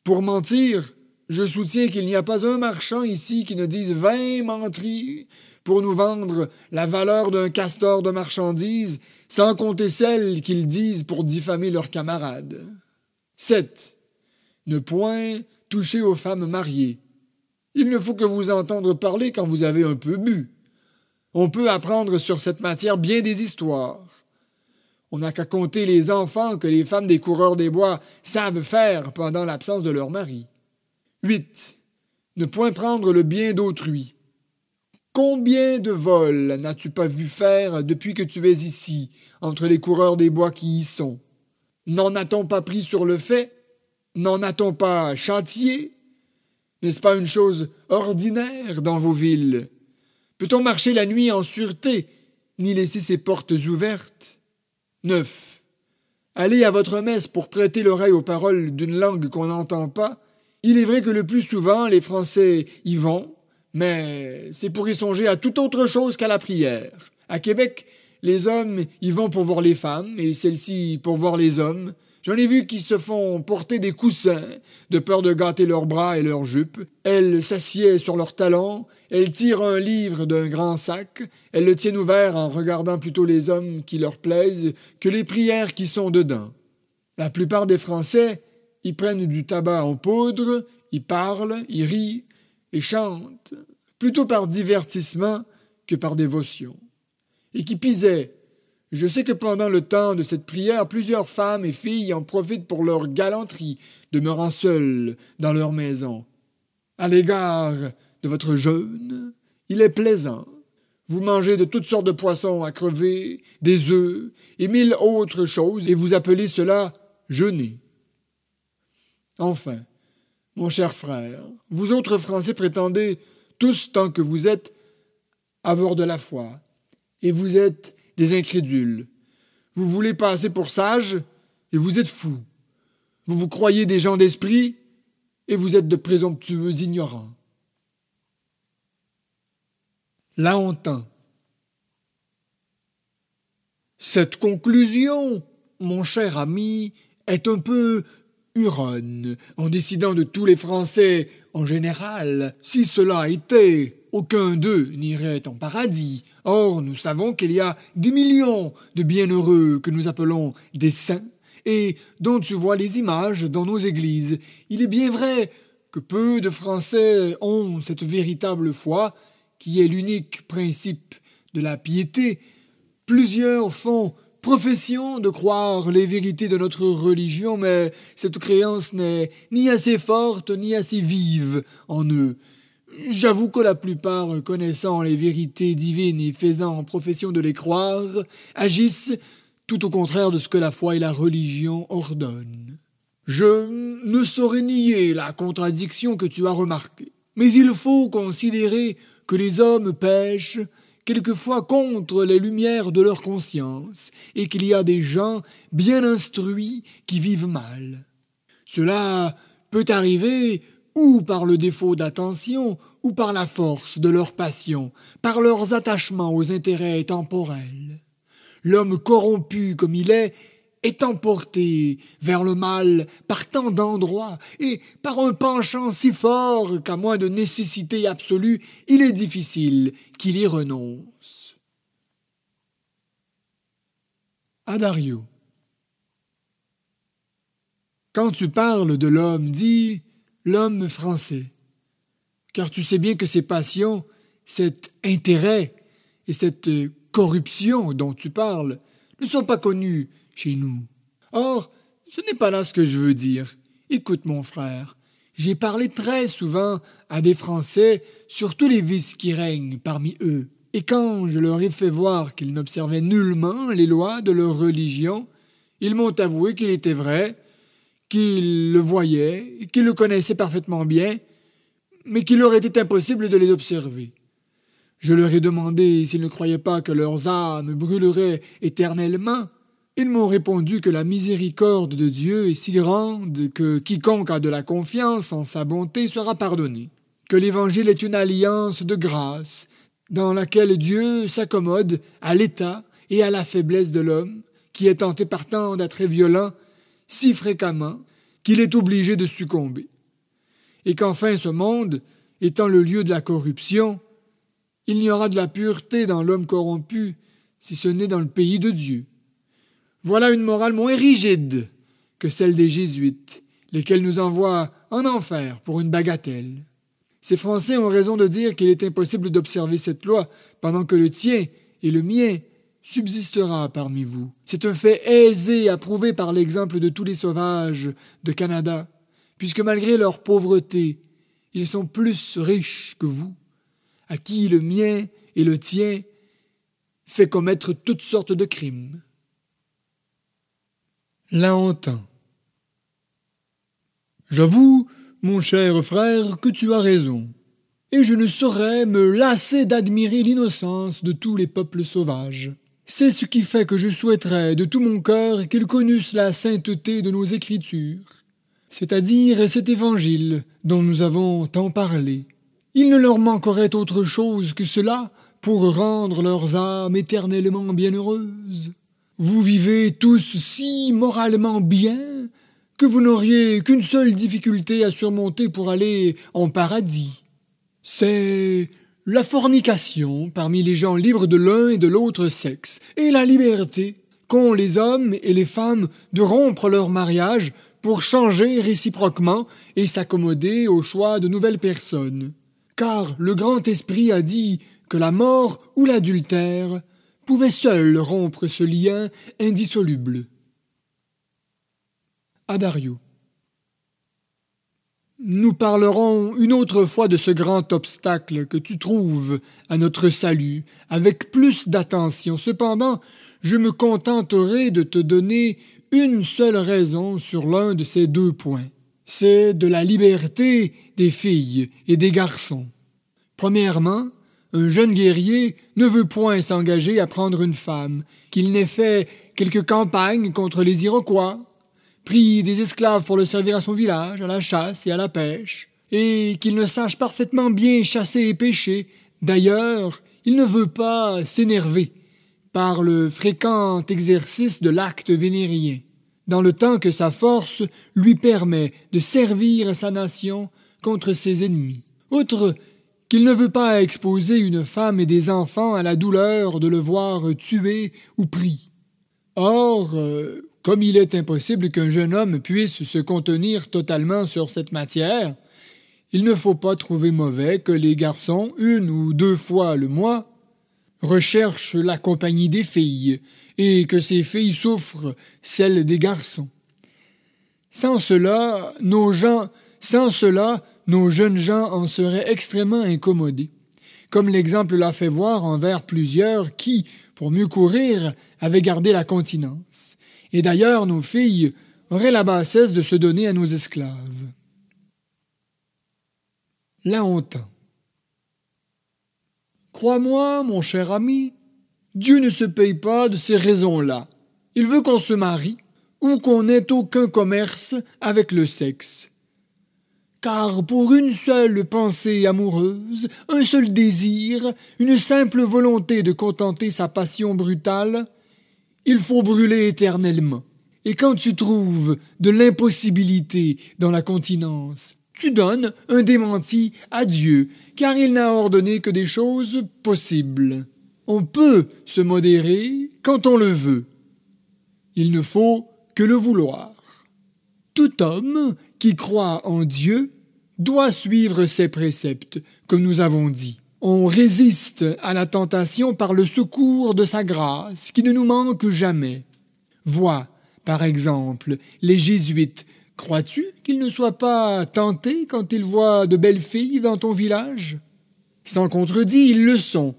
S1: Pour mentir, je soutiens qu'il n'y a pas un marchand ici qui ne dise vingt menteries pour nous vendre la valeur d'un castor de marchandises, sans compter celles qu'ils disent pour diffamer leurs camarades. 7. Ne point toucher aux femmes mariées. Il ne faut que vous entendre parler quand vous avez un peu bu. On peut apprendre sur cette matière bien des histoires. On n'a qu'à compter les enfants que les femmes des coureurs des bois savent faire pendant l'absence de leur mari. 8. Ne point prendre le bien d'autrui. Combien de vols n'as-tu pas vu faire depuis que tu es ici, entre les coureurs des bois qui y sont? N'en a-t-on pas pris sur le fait? N'en a-t-on pas chantier N'est-ce pas une chose ordinaire dans vos villes? Peut-on marcher la nuit en sûreté, ni laisser ses portes ouvertes? 9. Allez à votre messe pour prêter l'oreille aux paroles d'une langue qu'on n'entend pas, il est vrai que le plus souvent les Français y vont, mais c'est pour y songer à toute autre chose qu'à la prière. À Québec, les hommes y vont pour voir les femmes, et celles-ci pour voir les hommes. J'en ai vu qui se font porter des coussins, de peur de gâter leurs bras et leurs jupes. Elles s'assiedent sur leurs talons, elles tirent un livre d'un grand sac, elles le tiennent ouvert en regardant plutôt les hommes qui leur plaisent que les prières qui sont dedans. La plupart des Français ils prennent du tabac en poudre, ils parlent, ils rient et chantent, plutôt par divertissement que par dévotion. Et qui pisait, je sais que pendant le temps de cette prière, plusieurs femmes et filles en profitent pour leur galanterie, demeurant seules dans leur maison. À l'égard de votre jeûne, il est plaisant. Vous mangez de toutes sortes de poissons à crever, des œufs et mille autres choses, et vous appelez cela jeûner. Enfin, mon cher frère, vous autres Français prétendez, tous tant que vous êtes, avoir de la foi, et vous êtes des incrédules. Vous voulez passer pour sages, et vous êtes fous. Vous vous croyez des gens d'esprit, et vous êtes de présomptueux ignorants. Là on Cette conclusion, mon cher ami, est un peu Huron, en décidant de tous les Français en général. Si cela était, aucun d'eux n'irait en paradis. Or, nous savons qu'il y a des millions de bienheureux que nous appelons des saints, et dont tu vois les images dans nos églises. Il est bien vrai que peu de Français ont cette véritable foi, qui est l'unique principe de la piété. Plusieurs font profession de croire les vérités de notre religion, mais cette créance n'est ni assez forte ni assez vive en eux. J'avoue que la plupart, connaissant les vérités divines et faisant profession de les croire, agissent tout au contraire de ce que la foi et la religion ordonnent. Je ne saurais nier la contradiction que tu as remarquée, mais il faut considérer que les hommes pêchent quelquefois contre les lumières de leur conscience, et qu'il y a des gens bien instruits qui vivent mal. Cela peut arriver ou par le défaut d'attention, ou par la force de leur passion, par leurs attachements aux intérêts temporels. L'homme corrompu comme il est est emporté vers le mal par tant d'endroits et par un penchant si fort qu'à moins de nécessité absolue, il est difficile qu'il y renonce. Adario. Quand tu parles de l'homme, dis l'homme français, car tu sais bien que ces passions, cet intérêt et cette corruption dont tu parles ne sont pas connus chez nous. Or, ce n'est pas là ce que je veux dire. Écoute, mon frère, j'ai parlé très souvent à des Français sur tous les vices qui règnent parmi eux. Et quand je leur ai fait voir qu'ils n'observaient nullement les lois de leur religion, ils m'ont avoué qu'il était vrai, qu'ils le voyaient, qu'ils le connaissaient parfaitement bien, mais qu'il leur était impossible de les observer. Je leur ai demandé s'ils ne croyaient pas que leurs âmes brûleraient éternellement. Ils m'ont répondu que la miséricorde de Dieu est si grande que quiconque a de la confiance en sa bonté sera pardonné, que l'Évangile est une alliance de grâce, dans laquelle Dieu s'accommode à l'état et à la faiblesse de l'homme, qui est tenté par tant d'être violent si fréquemment qu'il est obligé de succomber, et qu'enfin ce monde, étant le lieu de la corruption, il n'y aura de la pureté dans l'homme corrompu, si ce n'est dans le pays de Dieu. Voilà une morale moins rigide que celle des jésuites, lesquels nous envoient en enfer pour une bagatelle. Ces Français ont raison de dire qu'il est impossible d'observer cette loi pendant que le tien et le mien subsistera parmi vous. C'est un fait aisé à prouver par l'exemple de tous les sauvages de Canada, puisque malgré leur pauvreté, ils sont plus riches que vous à qui le mien et le tien fait commettre toutes sortes de crimes. L'entend. J'avoue, mon cher frère, que tu as raison, et je ne saurais me lasser d'admirer l'innocence de tous les peuples sauvages. C'est ce qui fait que je souhaiterais de tout mon cœur qu'ils connussent la sainteté de nos Écritures, c'est-à-dire cet évangile dont nous avons tant parlé. Il ne leur manquerait autre chose que cela pour rendre leurs âmes éternellement bienheureuses. Vous vivez tous si moralement bien que vous n'auriez qu'une seule difficulté à surmonter pour aller en paradis. C'est la fornication parmi les gens libres de l'un et de l'autre sexe, et la liberté qu'ont les hommes et les femmes de rompre leur mariage pour changer réciproquement et s'accommoder au choix de nouvelles personnes car le grand esprit a dit que la mort ou l'adultère pouvaient seuls rompre ce lien indissoluble. Adario. Nous parlerons une autre fois de ce grand obstacle que tu trouves à notre salut avec plus d'attention. Cependant, je me contenterai de te donner une seule raison sur l'un de ces deux points c'est de la liberté des filles et des garçons. Premièrement, un jeune guerrier ne veut point s'engager à prendre une femme, qu'il n'ait fait quelques campagnes contre les Iroquois, pris des esclaves pour le servir à son village, à la chasse et à la pêche, et qu'il ne sache parfaitement bien chasser et pêcher. D'ailleurs, il ne veut pas s'énerver par le fréquent exercice de l'acte vénérien dans le temps que sa force lui permet de servir sa nation contre ses ennemis. Outre qu'il ne veut pas exposer une femme et des enfants à la douleur de le voir tué ou pris. Or, euh, comme il est impossible qu'un jeune homme puisse se contenir totalement sur cette matière, il ne faut pas trouver mauvais que les garçons, une ou deux fois le mois, recherchent la compagnie des filles, et que ces filles souffrent celle des garçons. Sans cela, nos gens, sans cela, nos jeunes gens en seraient extrêmement incommodés, comme l'exemple l'a fait voir envers plusieurs qui, pour mieux courir, avaient gardé la continence. Et d'ailleurs, nos filles auraient la bassesse de se donner à nos esclaves. La honte. Crois-moi, mon cher ami, Dieu ne se paye pas de ces raisons-là. Il veut qu'on se marie ou qu'on n'ait aucun commerce avec le sexe. Car pour une seule pensée amoureuse, un seul désir, une simple volonté de contenter sa passion brutale, il faut brûler éternellement. Et quand tu trouves de l'impossibilité dans la continence, tu donnes un démenti à Dieu, car il n'a ordonné que des choses possibles. On peut se modérer quand on le veut. Il ne faut que le vouloir. Tout homme qui croit en Dieu doit suivre ses préceptes, comme nous avons dit. On résiste à la tentation par le secours de sa grâce, qui ne nous manque jamais. Vois, par exemple, les jésuites. Crois-tu qu'ils ne soient pas tentés quand ils voient de belles filles dans ton village? Sans contredit, ils le sont,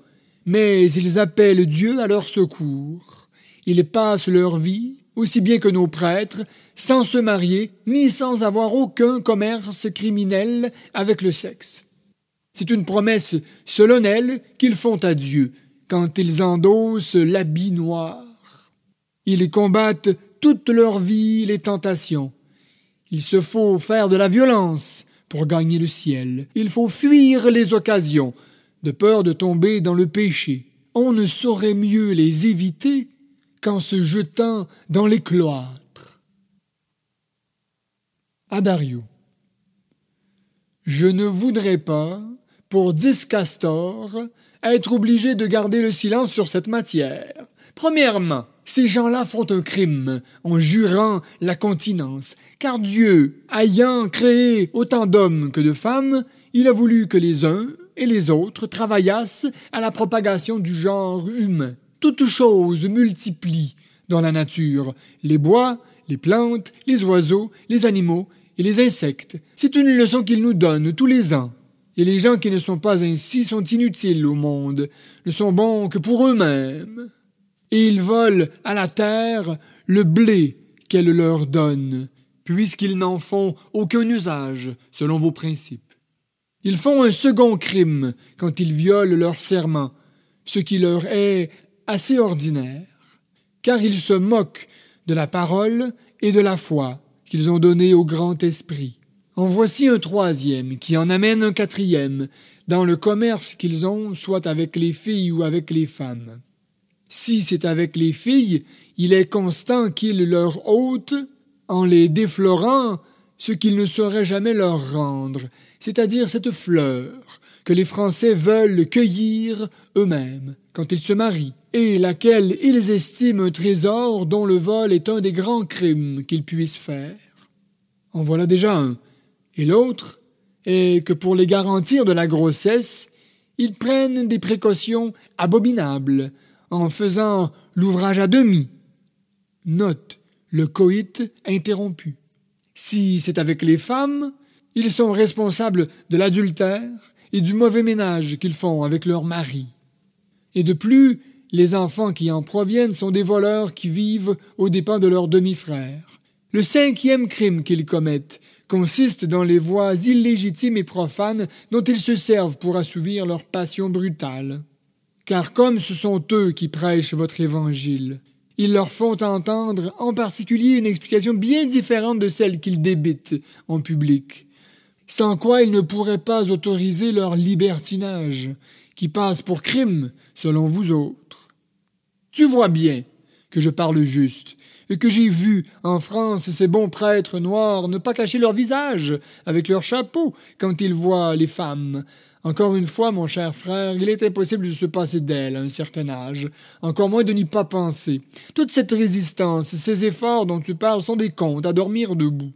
S1: mais ils appellent Dieu à leur secours. Ils passent leur vie, aussi bien que nos prêtres, sans se marier, ni sans avoir aucun commerce criminel avec le sexe. C'est une promesse solennelle qu'ils font à Dieu quand ils endossent l'habit noir. Ils combattent toute leur vie les tentations. Il se faut faire de la violence pour gagner le ciel. Il faut fuir les occasions, de peur de tomber dans le péché. On ne saurait mieux les éviter qu'en se jetant dans les cloîtres. Adario. Je ne voudrais pas pour dix castors, être obligé de garder le silence sur cette matière. Premièrement, ces gens-là font un crime en jurant la continence, car Dieu, ayant créé autant d'hommes que de femmes, il a voulu que les uns et les autres travaillassent à la propagation du genre humain. Toutes choses multiplient dans la nature, les bois, les plantes, les oiseaux, les animaux et les insectes. C'est une leçon qu'il nous donne tous les ans. Et les gens qui ne sont pas ainsi sont inutiles au monde, ne sont bons que pour eux-mêmes. Et ils volent à la terre le blé qu'elle leur donne, puisqu'ils n'en font aucun usage selon vos principes. Ils font un second crime quand ils violent leur serment, ce qui leur est assez ordinaire, car ils se moquent de la parole et de la foi qu'ils ont donnée au grand esprit. En voici un troisième, qui en amène un quatrième, dans le commerce qu'ils ont, soit avec les filles ou avec les femmes. Si c'est avec les filles, il est constant qu'ils leur ôtent, en les déflorant, ce qu'ils ne sauraient jamais leur rendre, c'est-à-dire cette fleur que les Français veulent cueillir eux-mêmes quand ils se marient, et laquelle ils estiment un trésor dont le vol est un des grands crimes qu'ils puissent faire. En voilà déjà un, et l'autre est que pour les garantir de la grossesse, ils prennent des précautions abominables en faisant l'ouvrage à demi. Note le coït interrompu. Si c'est avec les femmes, ils sont responsables de l'adultère et du mauvais ménage qu'ils font avec leurs maris. Et de plus, les enfants qui en proviennent sont des voleurs qui vivent aux dépens de leurs demi-frères. Le cinquième crime qu'ils commettent consiste dans les voies illégitimes et profanes dont ils se servent pour assouvir leur passion brutale. Car comme ce sont eux qui prêchent votre évangile, ils leur font entendre en particulier une explication bien différente de celle qu'ils débitent en public, sans quoi ils ne pourraient pas autoriser leur libertinage, qui passe pour crime selon vous autres. Tu vois bien que je parle juste, et que j'ai vu en France ces bons prêtres noirs ne pas cacher leur visage avec leur chapeau quand ils voient les femmes. Encore une fois, mon cher frère, il est impossible de se passer d'elles à un certain âge, encore moins de n'y pas penser. Toute cette résistance, ces efforts dont tu parles sont des contes à dormir debout.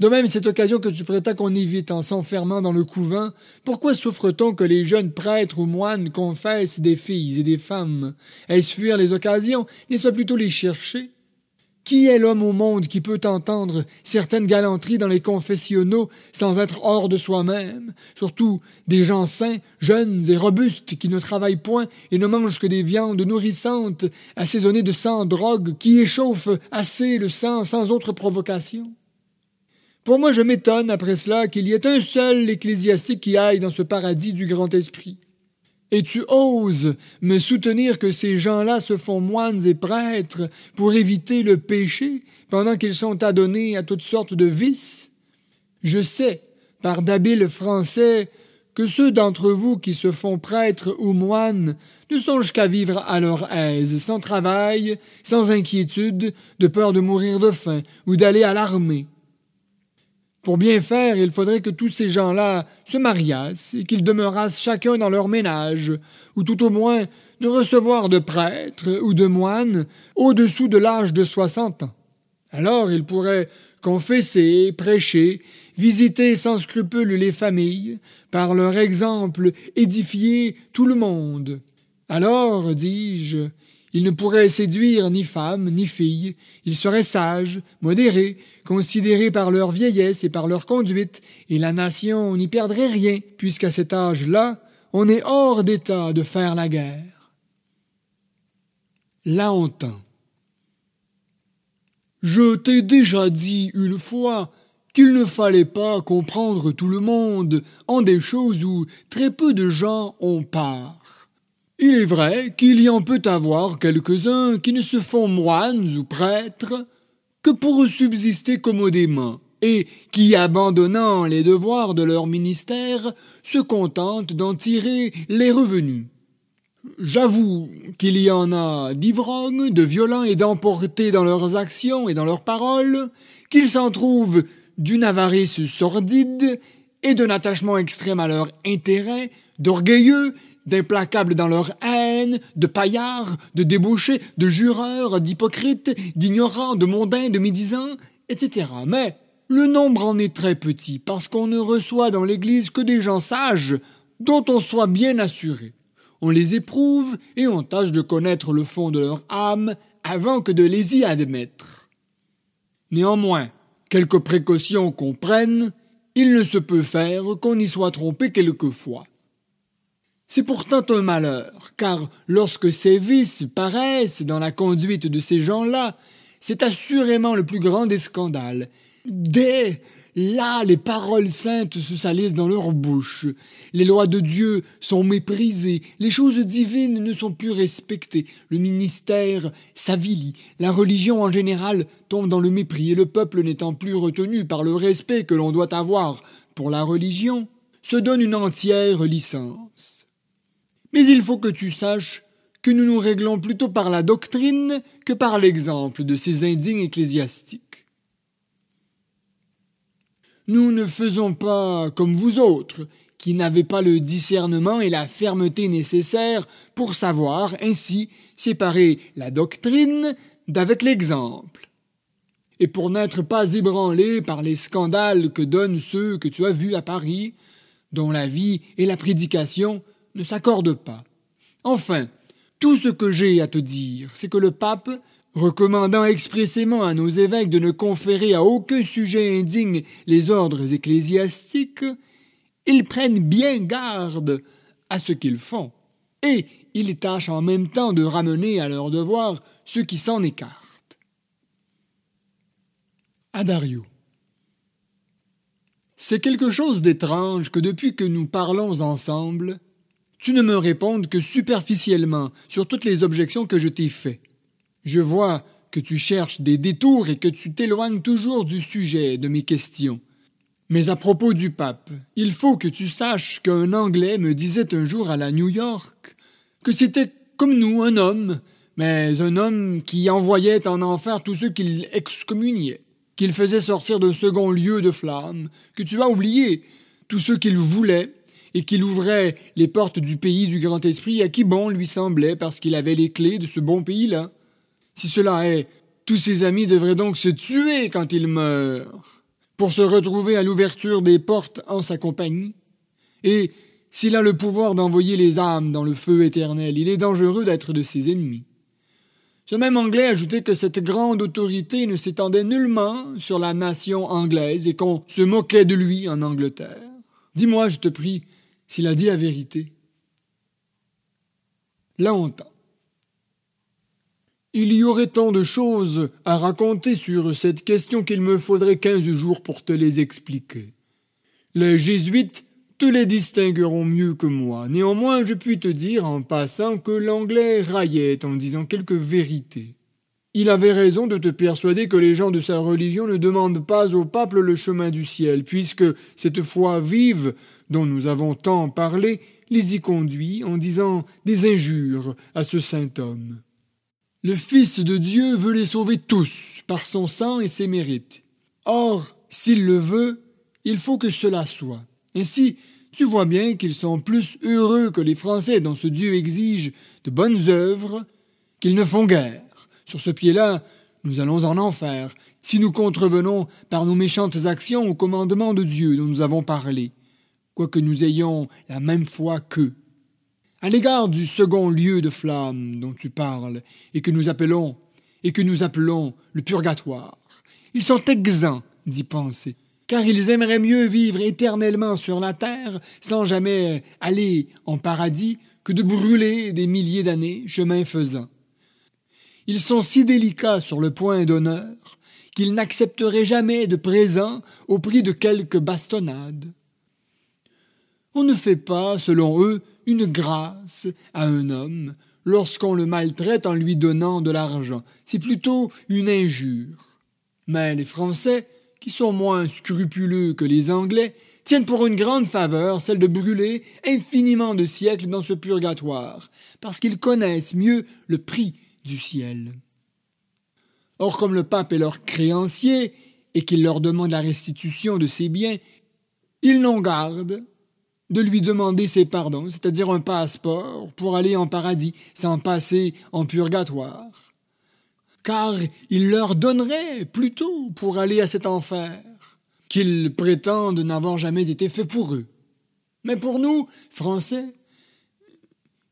S1: De même, cette occasion que tu prétends qu'on évite en s'enfermant dans le couvent, pourquoi souffre-t-on que les jeunes prêtres ou moines confessent des filles et des femmes? Est-ce fuir les occasions? N'est-ce pas plutôt les chercher? Qui est l'homme au monde qui peut entendre certaines galanteries dans les confessionnaux sans être hors de soi-même, surtout des gens sains, jeunes et robustes qui ne travaillent point et ne mangent que des viandes nourrissantes assaisonnées de sang drogue qui échauffent assez le sang sans autre provocation? Pour moi, je m'étonne après cela qu'il y ait un seul ecclésiastique qui aille dans ce paradis du grand esprit. Et tu oses me soutenir que ces gens-là se font moines et prêtres pour éviter le péché pendant qu'ils sont adonnés à toutes sortes de vices? Je sais, par d'habiles Français, que ceux d'entre vous qui se font prêtres ou moines ne songent qu'à vivre à leur aise, sans travail, sans inquiétude, de peur de mourir de faim ou d'aller à l'armée. Pour bien faire, il faudrait que tous ces gens-là se mariassent et qu'ils demeurassent chacun dans leur ménage, ou tout au moins ne recevoir de prêtres ou de moines au-dessous de l'âge de soixante ans. Alors ils pourraient confesser, prêcher, visiter sans scrupule les familles, par leur exemple édifier tout le monde. Alors, dis-je, ils ne pourraient séduire ni femme ni fille, ils seraient sages, modérés, considérés par leur vieillesse et par leur conduite, et la nation n'y perdrait rien, puisqu'à cet âge-là, on est hors d'état de faire la guerre. Là Je t'ai déjà dit une fois qu'il ne fallait pas comprendre tout le monde en des choses où très peu de gens ont part. Il est vrai qu'il y en peut avoir quelques-uns qui ne se font moines ou prêtres que pour subsister commodément, et qui, abandonnant les devoirs de leur ministère, se contentent d'en tirer les revenus. J'avoue qu'il y en a d'ivrognes, de violents et d'emportés dans leurs actions et dans leurs paroles, qu'ils s'en trouvent d'une avarice sordide et d'un attachement extrême à leur intérêt, d'orgueilleux, d'implacables dans leur haine, de paillards, de débauchés, de jureurs, d'hypocrites, d'ignorants, de mondains, de médisants, etc. Mais le nombre en est très petit, parce qu'on ne reçoit dans l'Église que des gens sages, dont on soit bien assuré. On les éprouve et on tâche de connaître le fond de leur âme avant que de les y admettre. Néanmoins, Quelques précautions qu'on prenne, il ne se peut faire qu'on y soit trompé quelquefois. C'est pourtant un malheur, car lorsque ces vices paraissent dans la conduite de ces gens-là, c'est assurément le plus grand des scandales. Dès Là, les paroles saintes se salissent dans leur bouche. Les lois de Dieu sont méprisées. Les choses divines ne sont plus respectées. Le ministère s'avilit. La religion en général tombe dans le mépris et le peuple n'étant plus retenu par le respect que l'on doit avoir pour la religion, se donne une entière licence. Mais il faut que tu saches que nous nous réglons plutôt par la doctrine que par l'exemple de ces indignes ecclésiastiques. Nous ne faisons pas comme vous autres, qui n'avez pas le discernement et la fermeté nécessaires pour savoir ainsi séparer la doctrine d'avec l'exemple. Et pour n'être pas ébranlé par les scandales que donnent ceux que tu as vus à Paris, dont la vie et la prédication ne s'accordent pas. Enfin, tout ce que j'ai à te dire, c'est que le pape recommandant expressément à nos évêques de ne conférer à aucun sujet indigne les ordres ecclésiastiques, ils prennent bien garde à ce qu'ils font, et ils tâchent en même temps de ramener à leur devoir ceux qui s'en écartent. Adario. C'est quelque chose d'étrange que depuis que nous parlons ensemble, tu ne me répondes que superficiellement sur toutes les objections que je t'ai faites. Je vois que tu cherches des détours et que tu t'éloignes toujours du sujet de mes questions. Mais à propos du pape, il faut que tu saches qu'un Anglais me disait un jour à la New York que c'était comme nous, un homme, mais un homme qui envoyait en enfer tous ceux qu'il excommuniait, qu'il faisait sortir d'un second lieu de flamme, que tu as oublié, tous ceux qu'il voulait, et qu'il ouvrait les portes du pays du grand esprit à qui bon lui semblait parce qu'il avait les clés de ce bon pays-là. Si cela est, tous ses amis devraient donc se tuer quand il meurt, pour se retrouver à l'ouverture des portes en sa compagnie. Et s'il a le pouvoir d'envoyer les âmes dans le feu éternel, il est dangereux d'être de ses ennemis. Ce même Anglais ajoutait que cette grande autorité ne s'étendait nullement sur la nation anglaise et qu'on se moquait de lui en Angleterre. Dis-moi, je te prie, s'il a dit la vérité. Longtemps. Il y aurait tant de choses à raconter sur cette question qu'il me faudrait quinze jours pour te les expliquer. Les jésuites te les distingueront mieux que moi. Néanmoins, je puis te dire en passant que l'anglais raillait en disant quelques vérités. Il avait raison de te persuader que les gens de sa religion ne demandent pas au pape le chemin du ciel, puisque cette foi vive dont nous avons tant parlé les y conduit en disant des injures à ce saint homme. Le Fils de Dieu veut les sauver tous par son sang et ses mérites. Or, s'il le veut, il faut que cela soit. Ainsi, tu vois bien qu'ils sont plus heureux que les Français dont ce Dieu exige de bonnes œuvres qu'ils ne font guère. Sur ce pied-là, nous allons en enfer, si nous contrevenons par nos méchantes actions au commandement de Dieu dont nous avons parlé, quoique nous ayons la même foi qu'eux. À l'égard du second lieu de flamme dont tu parles, et que nous appelons, et que nous appelons le purgatoire, ils sont exempts d'y penser, car ils aimeraient mieux vivre éternellement sur la terre sans jamais aller en paradis que de brûler des milliers d'années chemin faisant. Ils sont si délicats sur le point d'honneur qu'ils n'accepteraient jamais de présent au prix de quelques bastonnades. On ne fait pas, selon eux, une grâce à un homme lorsqu'on le maltraite en lui donnant de l'argent. C'est plutôt une injure. Mais les Français, qui sont moins scrupuleux que les Anglais, tiennent pour une grande faveur celle de brûler infiniment de siècles dans ce purgatoire, parce qu'ils connaissent mieux le prix du ciel. Or, comme le pape est leur créancier et qu'il leur demande la restitution de ses biens, ils n'ont garde de lui demander ses pardons, c'est-à-dire un passeport pour aller en paradis sans passer en purgatoire. Car il leur donnerait plutôt pour aller à cet enfer qu'ils prétendent n'avoir jamais été fait pour eux. Mais pour nous, Français,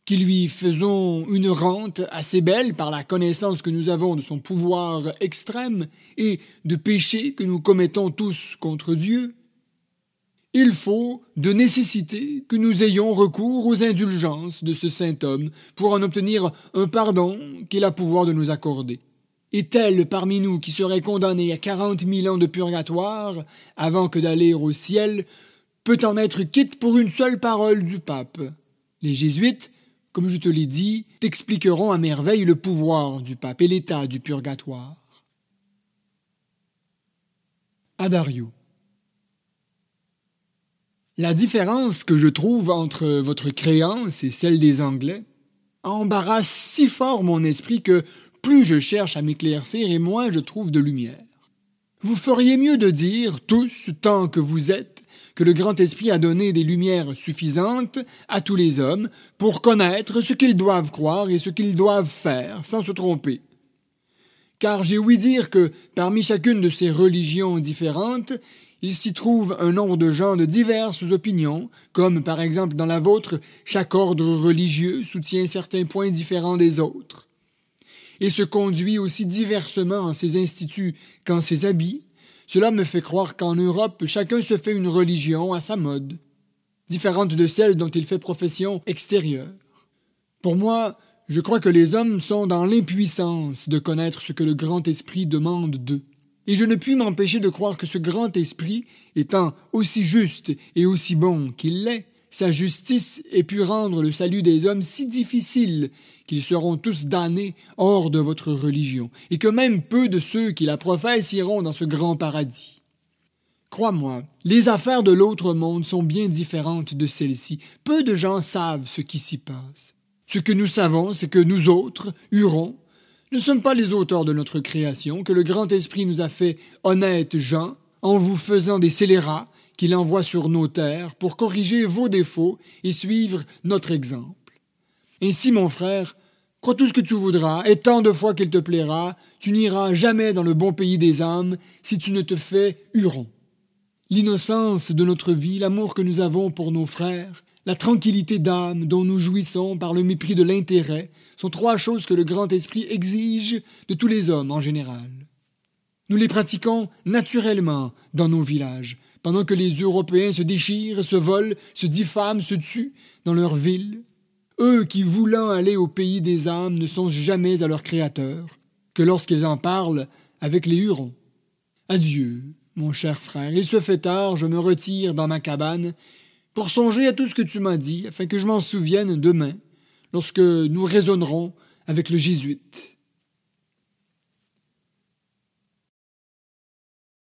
S1: qui lui faisons une rente assez belle par la connaissance que nous avons de son pouvoir extrême et de péchés que nous commettons tous contre Dieu, il faut de nécessité que nous ayons recours aux indulgences de ce saint homme pour en obtenir un pardon qu'il a pouvoir de nous accorder. Est-elle parmi nous qui serait condamné à quarante mille ans de purgatoire avant que d'aller au ciel peut en être quitte pour une seule parole du pape Les jésuites comme je te l'ai dit, t'expliqueront à merveille le pouvoir du pape et l'état du purgatoire. Adario. La différence que je trouve entre votre créance et celle des Anglais embarrasse si fort mon esprit que plus je cherche à m'éclaircir et moins je trouve de lumière. Vous feriez mieux de dire, tous, tant que vous êtes, que le grand esprit a donné des lumières suffisantes à tous les hommes pour connaître ce qu'ils doivent croire et ce qu'ils doivent faire sans se tromper. Car j'ai ouï dire que parmi chacune de ces religions différentes, il s'y trouve un nombre de gens de diverses opinions, comme par exemple dans la vôtre, chaque ordre religieux soutient certains points différents des autres, et se conduit aussi diversement en ses instituts qu'en ses habits, cela me fait croire qu'en Europe, chacun se fait une religion à sa mode, différente de celle dont il fait profession extérieure. Pour moi, je crois que les hommes sont dans l'impuissance de connaître ce que le grand esprit demande d'eux. Et je ne puis m'empêcher de croire que ce grand esprit, étant aussi juste et aussi bon qu'il l'est, sa justice ait pu rendre le salut des hommes si difficile qu'ils seront tous damnés hors de votre religion, et que même peu de ceux qui la professent iront dans ce grand paradis. Crois-moi, les affaires de l'autre monde sont bien différentes de celles-ci. Peu de gens savent ce qui s'y passe. Ce que nous savons, c'est que nous autres, Hurons, ne sommes pas les auteurs de notre création, que le grand esprit nous a fait honnêtes gens, en vous faisant des scélérats qu'il envoie sur nos terres pour corriger vos défauts et suivre notre exemple. Ainsi, mon frère, crois tout ce que tu voudras, et tant de fois qu'il te plaira, tu n'iras jamais dans le bon pays des âmes si tu ne te fais Huron. L'innocence de notre vie, l'amour que nous avons pour nos frères, la tranquillité d'âme dont nous jouissons par le mépris de l'intérêt sont trois choses que le grand esprit exige de tous les hommes en général. Nous les pratiquons naturellement dans nos villages, pendant que les Européens se déchirent, se volent, se diffament, se tuent dans leurs villes. Eux qui, voulant aller au pays des âmes, ne songent jamais à leur Créateur, que lorsqu'ils en parlent avec les Hurons. Adieu, mon cher frère, il se fait tard, je me retire dans ma cabane, pour songer à tout ce que tu m'as dit, afin que je m'en souvienne demain, lorsque nous raisonnerons avec le jésuite.